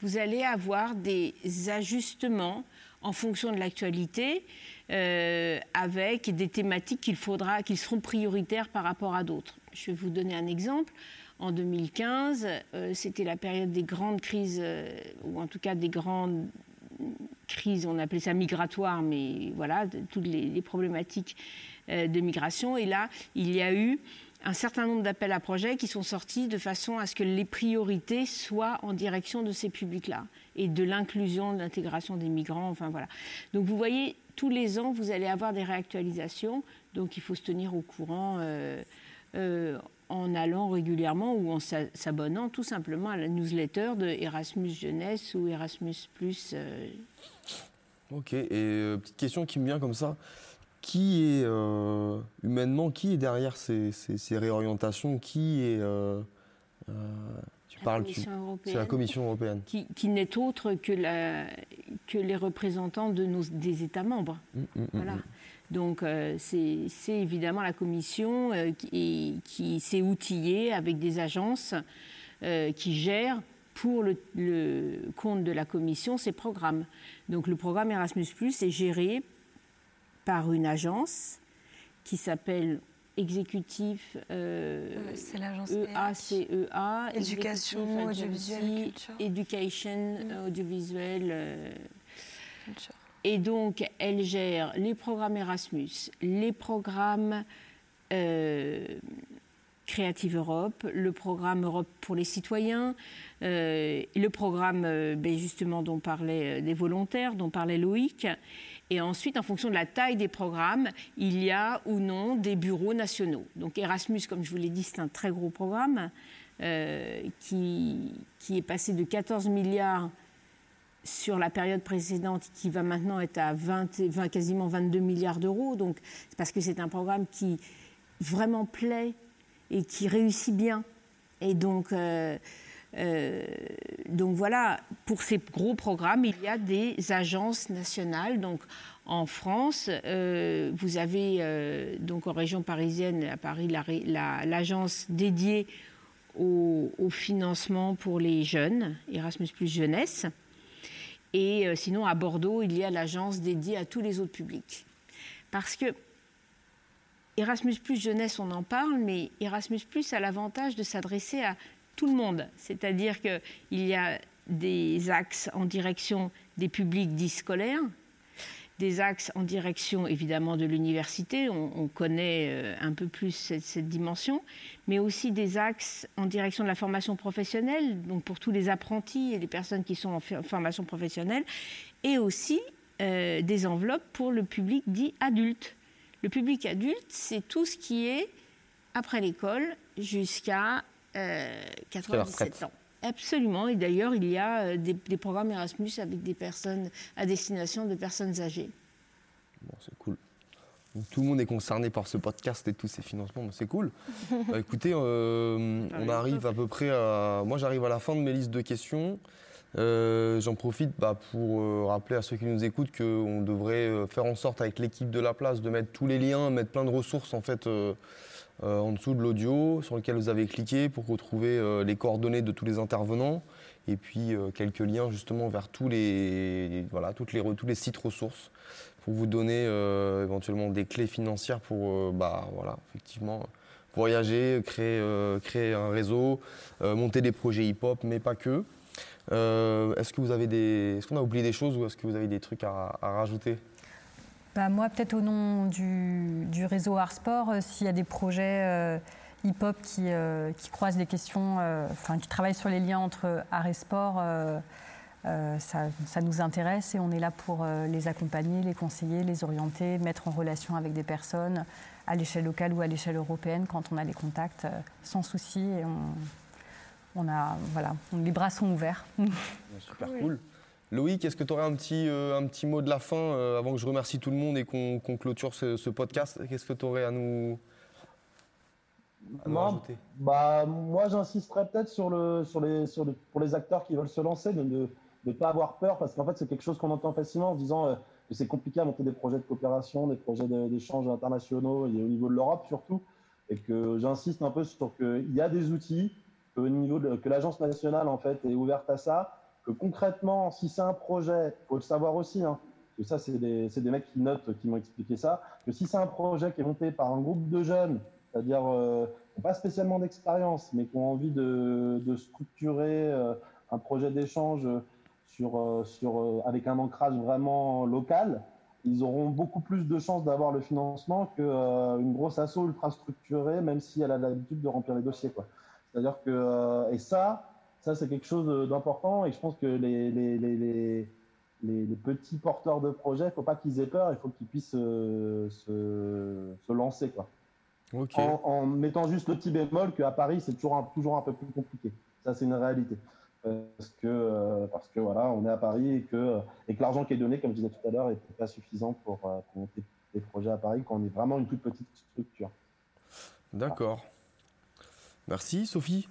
vous allez avoir des ajustements en fonction de l'actualité, euh, avec des thématiques qu'il faudra, qui seront prioritaires par rapport à d'autres. Je vais vous donner un exemple. En 2015, euh, c'était la période des grandes crises, euh, ou en tout cas des grandes crises, on appelait ça migratoires, mais voilà, toutes les problématiques de migration. Et là, il y a eu un certain nombre d'appels à projets qui sont sortis de façon à ce que les priorités soient en direction de ces publics-là et de l'inclusion, de l'intégration des migrants, enfin voilà. Donc vous voyez, tous les ans, vous allez avoir des réactualisations, donc il faut se tenir au courant euh, euh, en allant régulièrement ou en s'abonnant tout simplement à la newsletter de Erasmus Jeunesse ou Erasmus Plus. Euh. Ok, et petite question qui me vient comme ça qui est euh, humainement, qui est derrière ces, réorientations Qui est euh, euh, tu parles, c'est la Commission européenne, qui, n'est autre que, la, que les représentants de nos, des États membres. Mmh, mmh, mmh, voilà. Donc c'est évidemment la Commission qui, qui s'est outillée avec des agences qui gèrent pour le, le, compte de la Commission ces programmes. Donc le programme Erasmus ⁇ est géré par une agence qui s'appelle Exécutif euh, c'est l'agence EACEA, Éducation audiovisuelle, Education mm. audiovisuelle. Euh. Et donc, elle gère les programmes Erasmus, les programmes euh, Creative Europe, le programme Europe pour les citoyens, le programme ben, justement dont parlait des volontaires, dont parlait Loïc, et ensuite, en fonction de la taille des programmes, il y a ou non des bureaux nationaux. Donc Erasmus, comme je vous l'ai dit, c'est un très gros programme euh, qui, qui est passé de 14 milliards sur la période précédente, qui va maintenant être à 20, quasiment 22 milliards d'euros. Donc, parce que c'est un programme qui vraiment plaît et qui réussit bien. Et donc, donc voilà, pour ces gros programmes, il y a des agences nationales. Donc en France, vous avez donc en région parisienne, à Paris, l'agence dédiée au, au, financement pour les jeunes, Erasmus Plus Jeunesse. Et sinon, à Bordeaux, il y a l'agence dédiée à tous les autres publics. Parce que Erasmus Plus Jeunesse, on en parle, mais Erasmus Plus a l'avantage de s'adresser à tout le monde. C'est-à-dire qu'il y a des axes en direction des publics dits scolaires, des axes en direction évidemment de l'université, on, connaît euh, un peu plus cette, dimension, mais aussi des axes en direction de la formation professionnelle, donc pour tous les apprentis et les personnes qui sont en formation professionnelle, et aussi euh, des enveloppes pour le public dit adulte. Le public adulte, c'est tout ce qui est après l'école jusqu'à 97 euh, ans. Absolument. Et d'ailleurs, il y a euh, des, programmes Erasmus avec des personnes à destination de personnes âgées. Bon, c'est cool. Tout le monde est concerné par ce podcast et tous ces financements, c'est cool. <laughs> Bah, écoutez, on arrive à peu près à. Moi, j'arrive à la fin de mes listes de questions. Euh, j'en profite bah, pour euh, rappeler à ceux qui nous écoutent qu'on devrait euh, faire en sorte avec l'équipe de la place de mettre tous les liens, mettre plein de ressources en fait en dessous de l'audio sur lequel vous avez cliqué pour retrouver les coordonnées de tous les intervenants et puis quelques liens justement vers tous les voilà toutes les tous les sites ressources pour vous donner éventuellement des clés financières pour bah voilà effectivement voyager, créer créer un réseau, monter des projets hip-hop mais pas que. Euh, est-ce que vous avez des, est-ce qu'on a oublié des choses ou est-ce que vous avez des trucs à, rajouter? Bah, Moi, peut-être au nom du, réseau Art Sport, euh, s'il y a des projets euh, hip-hop qui, qui, croisent les questions, enfin qui travaillent sur les liens entre art et sport, ça, nous intéresse et on est là pour les accompagner, les conseiller, les orienter, mettre en relation avec des personnes à l'échelle locale ou à l'échelle européenne quand on a les contacts, sans souci et on a, voilà, les bras sont ouverts. <laughs> Super cool. Loïc, est-ce que tu aurais un petit, euh, un petit mot de la fin euh, avant que je remercie tout le monde et qu'on clôture ce, podcast? Qu'est-ce que tu aurais à nous, ajouter bah, Moi, j'insisterais peut-être sur le, sur les, sur pour les acteurs qui veulent se lancer, de ne pas avoir peur, parce qu'en fait, c'est quelque chose qu'on entend facilement en disant euh, que c'est compliqué à monter des projets de coopération, des projets d'échanges internationaux et au niveau de l'Europe surtout. Et que j'insiste un peu sur qu'il y a des outils, au niveau de, que l'agence nationale en fait est ouverte à ça, concrètement, si c'est un projet, faut le savoir aussi, hein, que ça c'est des, des, mecs qui notent, qui m'ont expliqué ça, que si c'est un projet qui est monté par un groupe de jeunes, c'est-à-dire euh, pas spécialement d'expérience, mais qui ont envie de, structurer euh, un projet d'échange sur, euh, sur, euh, avec un ancrage vraiment local, ils auront beaucoup plus de chances d'avoir le financement qu'une grosse asso ultra structurée, même si elle a l'habitude de remplir les dossiers. C'est-à-dire que, et ça, ça c'est quelque chose d'important et je pense que les, les, les, les, petits porteurs de projets, il ne faut pas qu'ils aient peur, il faut qu'ils puissent se, se, lancer. Quoi. En, mettant juste le petit bémol qu'à Paris, c'est toujours un, toujours un peu plus compliqué. Ça, c'est une réalité. Parce que, euh, parce que voilà, on est à Paris et que, et que l'argent qui est donné, comme je disais tout à l'heure, n'est pas suffisant pour, euh, pour, monter des projets à Paris quand on est vraiment une toute petite structure. D'accord. Merci Sophie.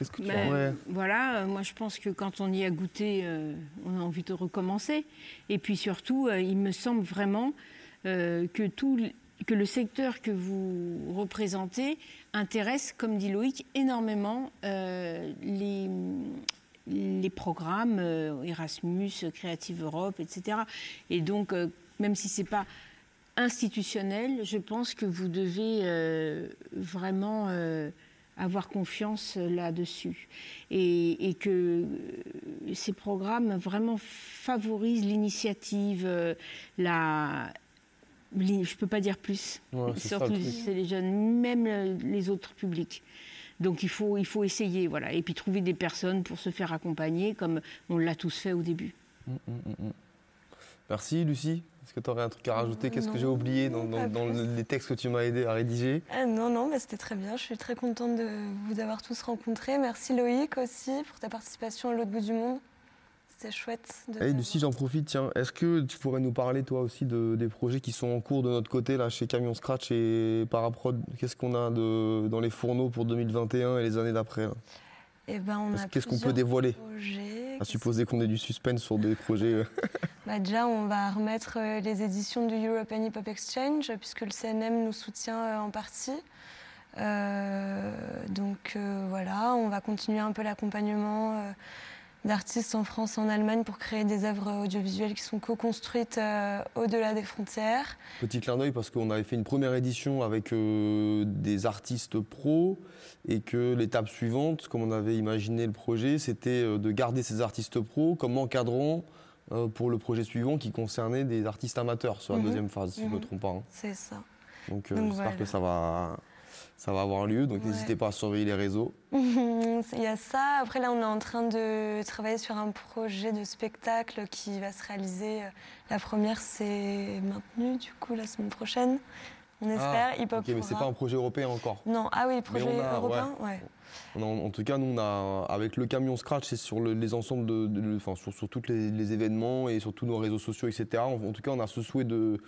Est-ce que tu ben, Voilà, euh, moi je pense que quand on y a goûté, euh, on a envie de recommencer. Et puis surtout, euh, il me semble vraiment que, tout, que le secteur que vous représentez intéresse, comme dit Loïc, énormément les, les programmes Erasmus, Creative Europe, etc. Et donc, même si ce n'est pas institutionnel, je pense que vous devez vraiment avoir confiance là-dessus. Et, que ces programmes vraiment favorisent l'initiative, euh, la... Je ne peux pas dire plus. Surtout c'est les jeunes, même les autres publics. Donc il faut, il faut essayer, voilà. Et puis trouver des personnes pour se faire accompagner, comme on l'a tous fait au début. Mmh, mmh, mmh, Merci Lucie. Est-ce que tu aurais un truc à rajouter Qu'est-ce que j'ai oublié dans, les textes que tu m'as aidé à rédiger ah, Non, non, mais c'était très bien. Je suis très contente de vous avoir tous rencontrés. Merci Loïc aussi pour ta participation à l'autre bout du monde. c'était chouette. De hey, Lucie, j'en profite, tiens. Est-ce que tu pourrais nous parler, toi aussi, de, des projets qui sont en cours de notre côté, là, chez Camion Scratch et Paraprod? Qu'est-ce qu'on a de, dans les fourneaux pour 2021 et les années d'après eh ben, Qu'est-ce qu'on peut dévoiler À supposer qu'on ait du suspense sur des projets. Euh. <laughs> bah déjà, on va remettre euh, les éditions du European Hip Hop Exchange, puisque le CNM nous soutient euh, en partie. donc voilà, on va continuer un peu l'accompagnement d'artistes en France, en Allemagne pour créer des œuvres audiovisuelles qui sont co-construites euh, au-delà des frontières. Petit clin d'œil parce qu'on avait fait une première édition avec euh, des artistes pros et que l'étape suivante, comme on avait imaginé le projet, c'était euh, de garder ces artistes pros comme encadrant pour le projet suivant qui concernait des artistes amateurs sur la mhm. deuxième phase, si je ne me mhm. trompe pas. Hein. C'est ça. Donc, j'espère que ça va ça va avoir lieu. Donc n'hésitez pas à surveiller les réseaux. <laughs> Il y a ça. Après, là, on est en train de travailler sur un projet de spectacle qui va se réaliser. La première, c'est maintenu, du coup, la semaine prochaine. On ah, espère. Ah, ok, mais c'est pas un projet européen encore. Non, ah oui, projet européen, ouais. en, tout cas, nous, on a, avec le camion Scratch, c'est sur les ensembles de, enfin, sur, sur tous les, événements et sur tous nos réseaux sociaux, etc. En, en, tout cas, on a ce souhait de,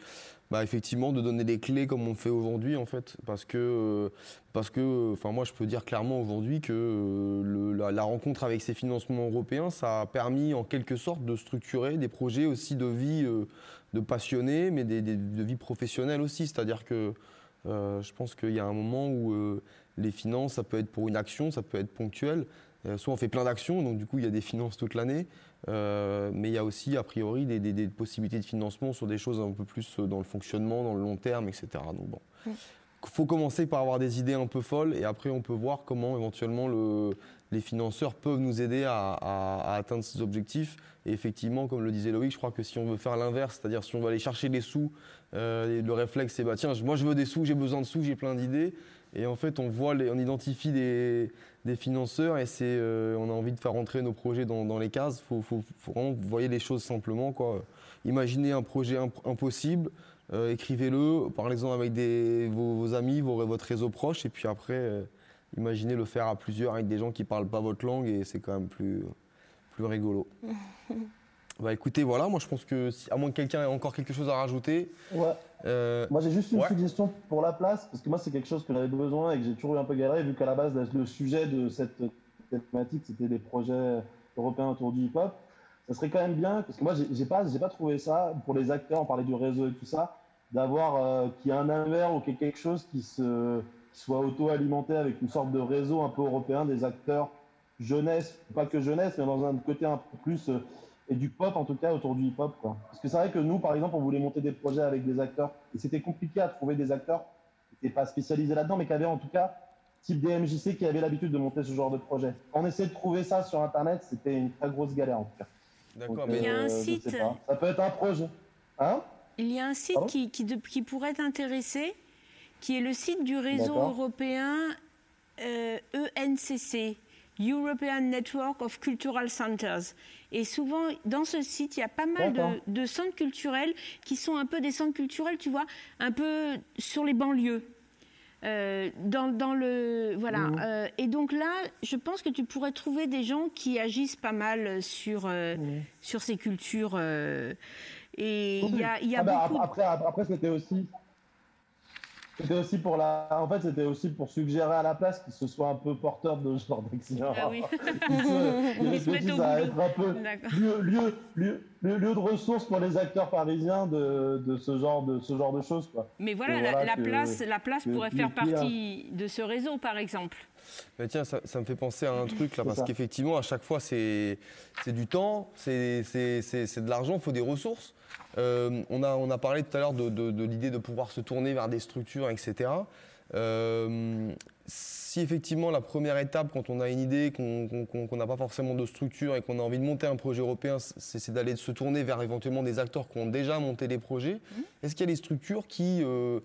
bah, effectivement de donner des clés comme on fait aujourd'hui en fait. Parce que euh, moi je peux dire clairement aujourd'hui que euh, la, rencontre avec ces financements européens ça a permis en quelque sorte de structurer des projets aussi de vie euh, de passionnés mais des, de vie professionnelle aussi. C'est-à-dire que je pense qu'il y a un moment où les finances ça peut être pour une action ça peut être ponctuel soit on fait plein d'actions donc du coup il y a des finances toute l'année euh, mais il y a aussi, a priori, des, possibilités de financement sur des choses un peu plus euh, dans le fonctionnement, dans le long terme, etc. Donc bon. Il faut commencer par avoir des idées un peu folles et après on peut voir comment éventuellement le, les financeurs peuvent nous aider à, atteindre ces objectifs. Et effectivement, comme le disait Loïc, je crois que si on veut faire l'inverse, c'est-à-dire si on veut aller chercher des sous, euh, le réflexe c'est bah tiens, moi je veux des sous, j'ai besoin de sous, j'ai plein d'idées. Et en fait, on voit, on identifie des, financeurs et c'est, euh, on a envie de faire rentrer nos projets dans, les cases. Il faut, vraiment vous voyez les choses simplement. Quoi. Imaginez un projet impossible, euh, écrivez-le, parlez-en avec vos, amis, votre réseau proche, et puis après, euh, imaginez le faire à plusieurs avec des gens qui ne parlent pas votre langue et c'est quand même plus, plus rigolo. <laughs> bah écoutez, voilà, moi je pense que, à moins que quelqu'un ait encore quelque chose à rajouter. Ouais. Euh, moi, j'ai juste une suggestion pour la place, parce que moi, c'est quelque chose que j'avais besoin et que j'ai toujours eu un peu galéré, vu qu'à la base, le sujet de cette thématique, c'était des projets européens autour du hip-hop. Ça serait quand même bien, parce que moi, j'ai pas, j'ai pas trouvé ça pour les acteurs. On parlait du réseau et tout ça, d'avoir euh, qu'il y ait un inverse ou quelque chose qui se soit auto-alimenté avec une sorte de réseau un peu européen des acteurs jeunesse, pas que jeunesse, mais dans un côté un peu plus euh, et du pop en tout cas autour du hip-hop. Parce que c'est vrai que nous, par exemple, on voulait monter des projets avec des acteurs et c'était compliqué à trouver des acteurs qui n'étaient pas spécialisés là-dedans, mais qui avaient en tout cas type des MJC qui avaient l'habitude de monter ce genre de projet. On essayait de trouver ça sur Internet, c'était une très grosse galère en tout cas. D'accord, mais il y a un euh, site. Ça peut être un projet. Hein? Il y a un site qui, qui, qui, pourrait t'intéresser, qui est le site du réseau européen euh, ENCC. European Network of Cultural Centers. Et souvent, dans ce site, il y a pas mal de, centres culturels qui sont un peu des centres culturels, tu vois, un peu sur les banlieues. Euh, dans, le voilà mmh. euh, et donc là je pense que tu pourrais trouver des gens qui agissent pas mal sur euh, mmh. sur ces cultures et il y a, y a ah bah, après après c'était aussi c'était aussi pour la, en fait, c'était aussi pour suggérer à la place qu'ils se soient un peu porteurs de ce genre d'accident. Ah oui. <laughs> Ils se <laughs> mettent à être un peu lieu, lieu, lieu, lieu, de ressources pour les acteurs parisiens de, de, ce genre de ce genre de choses, quoi. Mais voilà, la, place, la place pourrait faire partie de ce réseau, par exemple. Mais tiens, ça, ça, me fait penser à un truc là, parce qu'effectivement, à chaque fois, c'est du temps, c'est de l'argent, il faut des ressources. Euh, on, a, on a parlé tout à l'heure de, l'idée de pouvoir se tourner vers des structures, etc. Euh, si effectivement la première étape, quand on a une idée, qu'on n'a pas forcément de structure et qu'on a envie de monter un projet européen, c'est d'aller se tourner vers éventuellement des acteurs qui ont déjà monté des projets, mmh. est-ce qu'il y a des structures qui, euh,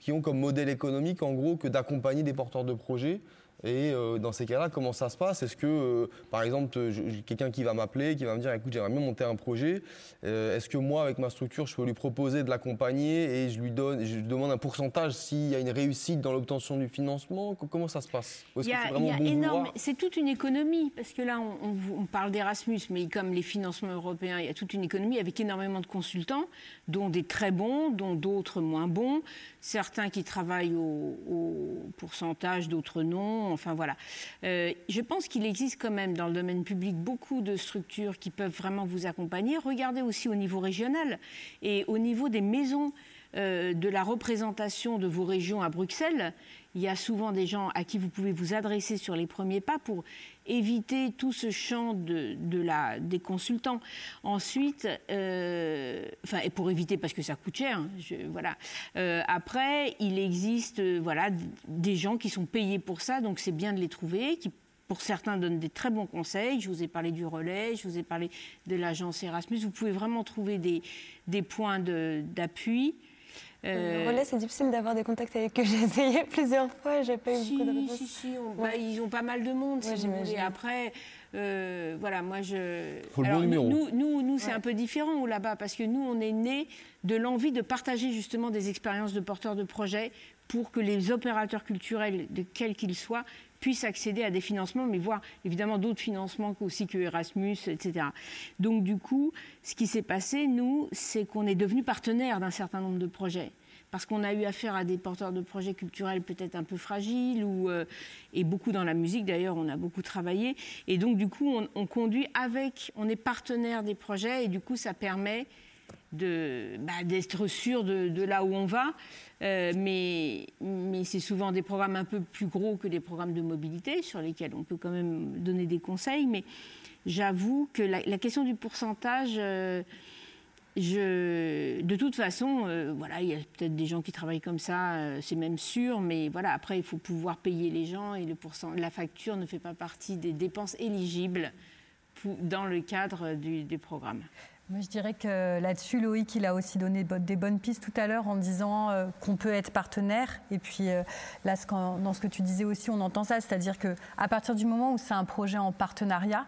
qui ont comme modèle économique en gros que d'accompagner des porteurs de projets Et euh, dans ces cas-là, comment ça se passe? Est-ce que, euh, par exemple, quelqu'un qui va m'appeler, qui va me dire, écoute, j'aimerais bien monter un projet, euh, est-ce que moi, avec ma structure, je peux lui proposer de l'accompagner et je lui donne, je lui demande un pourcentage s'il y a une réussite dans l'obtention du financement? Comment ça se passe? C'est toute une économie, parce que là, on, on parle d'Erasmus, mais comme les financements européens, il y a toute une économie avec énormément de consultants, dont des très bons, dont d'autres moins bons, certains qui travaillent au, pourcentage, d'autres non enfin voilà. Euh, je pense qu'il existe quand même dans le domaine public beaucoup de structures qui peuvent vraiment vous accompagner. Regardez aussi au niveau régional et au niveau des maisons euh, de la représentation de vos régions à Bruxelles. Il y a souvent des gens à qui vous pouvez vous adresser sur les premiers pas pour éviter tout ce champ de, la, des consultants. Ensuite, euh, enfin, et pour éviter parce que ça coûte cher, hein, voilà. Euh, après, il existe voilà, des gens qui sont payés pour ça, donc c'est bien de les trouver, qui pour certains donnent des très bons conseils. Je vous ai parlé du relais, je vous ai parlé de l'agence Erasmus. Vous pouvez vraiment trouver des, des points d'appui. Euh, le relais, c'est difficile d'avoir des contacts avec eux. <laughs> J'ai essayé plusieurs fois, j'ai pas eu beaucoup de réponses. Si, si, bah, ils ont pas mal de monde, si vous voulez. Après, euh, voilà, moi je. Faut le bon numéro. Nous, nous, nous c'est un peu différent là-bas parce que nous, on est nés de l'envie de partager justement des expériences de porteurs de projets pour que les opérateurs culturels, de quels qu'ils soient, puissent accéder à des financements, mais voir évidemment d'autres financements aussi que Erasmus, etc. Donc du coup, ce qui s'est passé, nous, c'est qu'on est devenu partenaire d'un certain nombre de projets parce qu'on a eu affaire à des porteurs de projets culturels peut-être un peu fragiles, ou, euh, et beaucoup dans la musique d'ailleurs, on a beaucoup travaillé. Et donc du coup, on, conduit avec, on est partenaire des projets, et du coup, ça permet bah, d'être sûr de, là où on va. Euh, mais, c'est souvent des programmes un peu plus gros que des programmes de mobilité, sur lesquels on peut quand même donner des conseils. Mais j'avoue que la, question du pourcentage... Euh, de toute façon, euh, voilà, il y a peut-être des gens qui travaillent comme ça, c'est même sûr, mais voilà, après, il faut pouvoir payer les gens et le la facture ne fait pas partie des dépenses éligibles dans le cadre du, programme. Je dirais que là-dessus, Loïc, il a aussi donné des bonnes pistes tout à l'heure en disant euh, qu'on peut être partenaire. Et puis là, dans ce que tu disais aussi, on entend ça, c'est-à-dire qu'à partir du moment où c'est un projet en partenariat,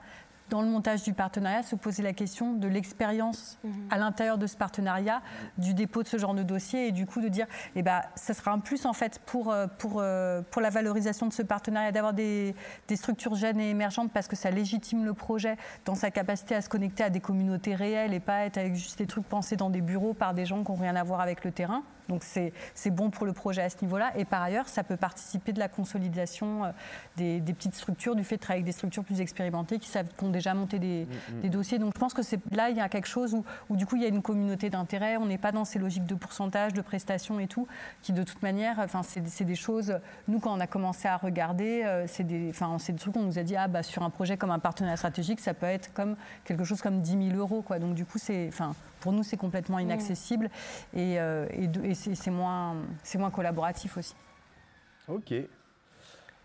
dans le montage du partenariat, se poser la question de l'expérience mhm. à l'intérieur de ce partenariat, du dépôt de ce genre de dossier, et du coup de dire, eh ben, ça sera un plus en fait pour, euh, pour, euh, pour la valorisation de ce partenariat, d'avoir des, des, structures jeunes et émergentes, parce que ça légitime le projet dans sa capacité à se connecter à des communautés réelles et pas être avec juste des trucs pensés dans des bureaux par des gens qui n'ont rien à voir avec le terrain. Donc c'est bon pour le projet à ce niveau-là. Et par ailleurs, ça peut participer de la consolidation euh, des, petites structures, du fait de travailler avec des structures plus expérimentées qui, savent, ont déjà monté des, mm, mm. dossiers. Donc je pense que là, il y a quelque chose où, du coup, il y a une communauté d'intérêt. On n'est pas dans ces logiques de pourcentage, de prestations et tout, qui de toute manière, enfin, c'est des choses, nous, quand on a commencé à regarder, euh, c'est des, enfin, des trucs qu'on nous a dit, ah, bah, sur un projet comme un partenariat stratégique, ça peut être comme quelque chose comme 10 000 euros. Quoi. Donc du coup, c'est, enfin, pour nous, c'est complètement inaccessible et, euh, c'est moins, moins collaboratif aussi. Ok.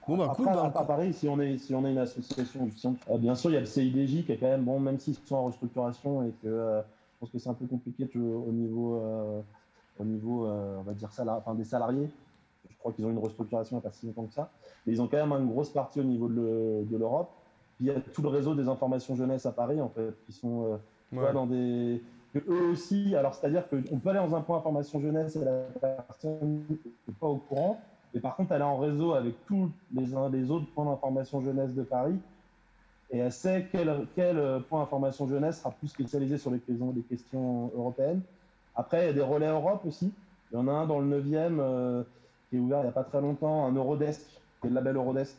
Bon, bah, cool, bah, à, Paris, si on est, si on est une association, euh, bien sûr, il y a le CIDJ qui est quand même bon, même s'ils sont en restructuration et que euh, je pense que c'est un peu compliqué au niveau, au niveau on va dire, enfin, des salariés. Je crois qu'ils ont une restructuration il n'y a pas si longtemps que ça. Mais ils ont quand même une grosse partie au niveau de l'Europe. Il y a tout le réseau des informations jeunesse à Paris, en fait, qui sont dans des eux aussi, alors c'est-à-dire qu'on peut aller dans un point information jeunesse et la personne n'est pas au courant, mais par contre elle est en réseau avec tous les, les autres points d'information jeunesse de Paris et elle sait quel, quel point d'information jeunesse sera plus spécialisé sur les questions, les questions européennes. Après, il y a des relais Europe aussi. Il y en a un dans le 9e euh, qui est ouvert il n'y a pas très longtemps, un Eurodesk, qui est le label Eurodesk,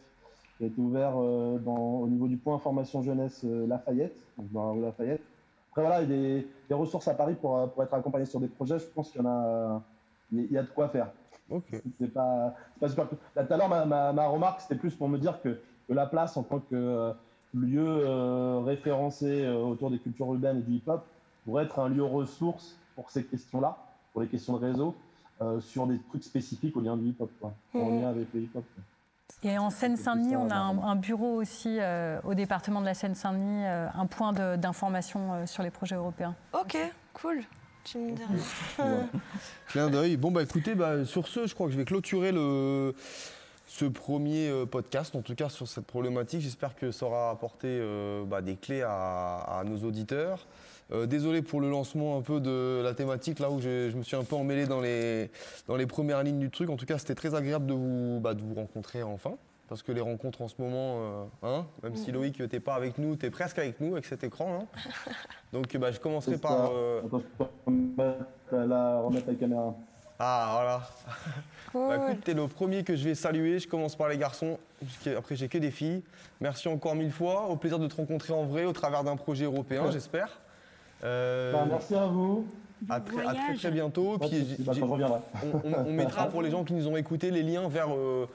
qui a été ouvert euh, au niveau du point information jeunesse euh, Lafayette, donc dans la Lafayette voilà, il y a des, ressources à Paris pour, pour, être accompagné sur des projets. Je pense qu'il y en a, il y a de quoi faire. C'est pas, pas super. Là, tout à l'heure, ma, ma, remarque, c'était plus pour me dire que, la place en tant que euh, lieu euh, référencé euh, autour des cultures urbaines et du hip-hop pourrait être un lieu ressource pour ces questions-là, pour les questions de réseau, sur des trucs spécifiques au lien du hip-hop, en mmh. lien avec le hip-hop. Et en Seine-Saint-Denis, on a un, bureau aussi euh, au département de la Seine-Saint-Denis, euh, un point d'information euh, sur les projets européens. Ok, cool. Tu me diras. <laughs> Clin d'œil. Bon, bah écoutez, bah, sur ce, je crois que je vais clôturer le ce premier podcast, en tout cas sur cette problématique. J'espère que ça aura apporté euh, bah, des clés à, nos auditeurs. Euh, désolé pour le lancement un peu de la thématique, là où je, me suis un peu emmêlé dans les, dans les premières lignes du truc. En tout cas, c'était très agréable de vous, bah, de vous rencontrer enfin. Parce que les rencontres en ce moment, hein, même si Loïc, t'es pas avec nous, tu es presque avec nous avec cet écran. Hein. <laughs> Donc bah, je commencerai par. Attends, je peux la, remettre la caméra. Ah, voilà. <laughs> Bah, écoute, t'es le premier que je vais saluer. Je commence par les garçons. Après, j'ai que des filles. Merci encore mille fois. Au plaisir de te rencontrer en vrai au travers d'un projet européen, j'espère. Euh, bah, merci à vous. À, très, très, bientôt. Puis, bah, on, <laughs> mettra pour les gens qui nous ont écoutés les liens vers euh,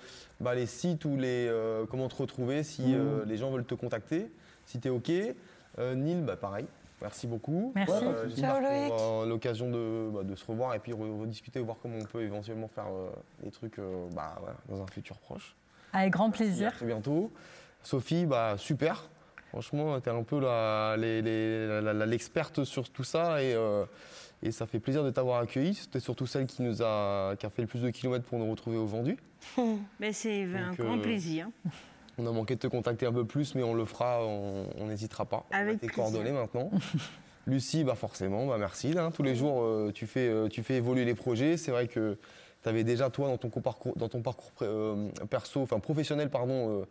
les sites ou les euh, comment te retrouver si mmh. les gens veulent te contacter. Si tu es OK. Neil, pareil. Merci beaucoup. Merci. Euh, J'espère qu'on aura l'occasion de, bah, de, se revoir et puis rediscuter, voir comment on peut éventuellement faire euh, des trucs euh, bah, dans un futur proche. Avec grand plaisir. À très bientôt. Sophie, bah, super. Franchement, tu es un peu l'experte sur tout ça et, euh, et, ça fait plaisir de t'avoir accueilli. C'était surtout celle qui, nous a, qui a fait le plus de kilomètres pour nous retrouver au vendu. Mais c'est un grand plaisir. <laughs> On a manqué de te contacter un peu plus, mais on le fera, on n'hésitera pas. Avec tes coordonnées maintenant. <laughs> Lucie, bah forcément, bah merci. Hein. tous les jours, euh, tu, fais, euh, tu fais évoluer les projets. C'est vrai que tu avais déjà, toi, dans ton parcours, dans ton parcours euh, perso, enfin professionnel, pardon,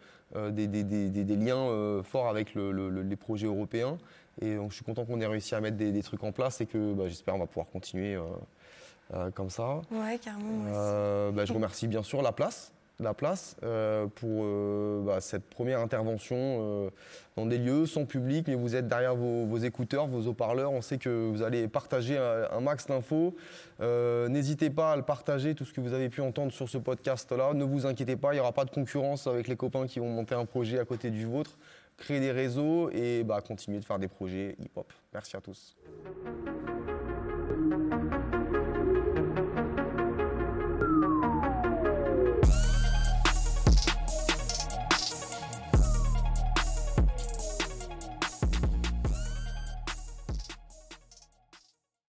des, des, des, liens forts avec les projets européens. Et donc, je suis content qu'on ait réussi à mettre des, trucs en place et que bah, j'espère qu'on va pouvoir continuer comme ça. Ouais, carrément. Bah, je remercie bien sûr la place la place euh, pour euh, bah, cette première intervention euh, dans des lieux sans public, mais vous êtes derrière vos, écouteurs, vos haut-parleurs. On sait que vous allez partager un, max d'infos. N'hésitez pas à le partager, tout ce que vous avez pu entendre sur ce podcast-là. Ne vous inquiétez pas, il n'y aura pas de concurrence avec les copains qui vont monter un projet à côté du vôtre. Créer des réseaux et bah, continuer de faire des projets hip-hop. Merci à tous.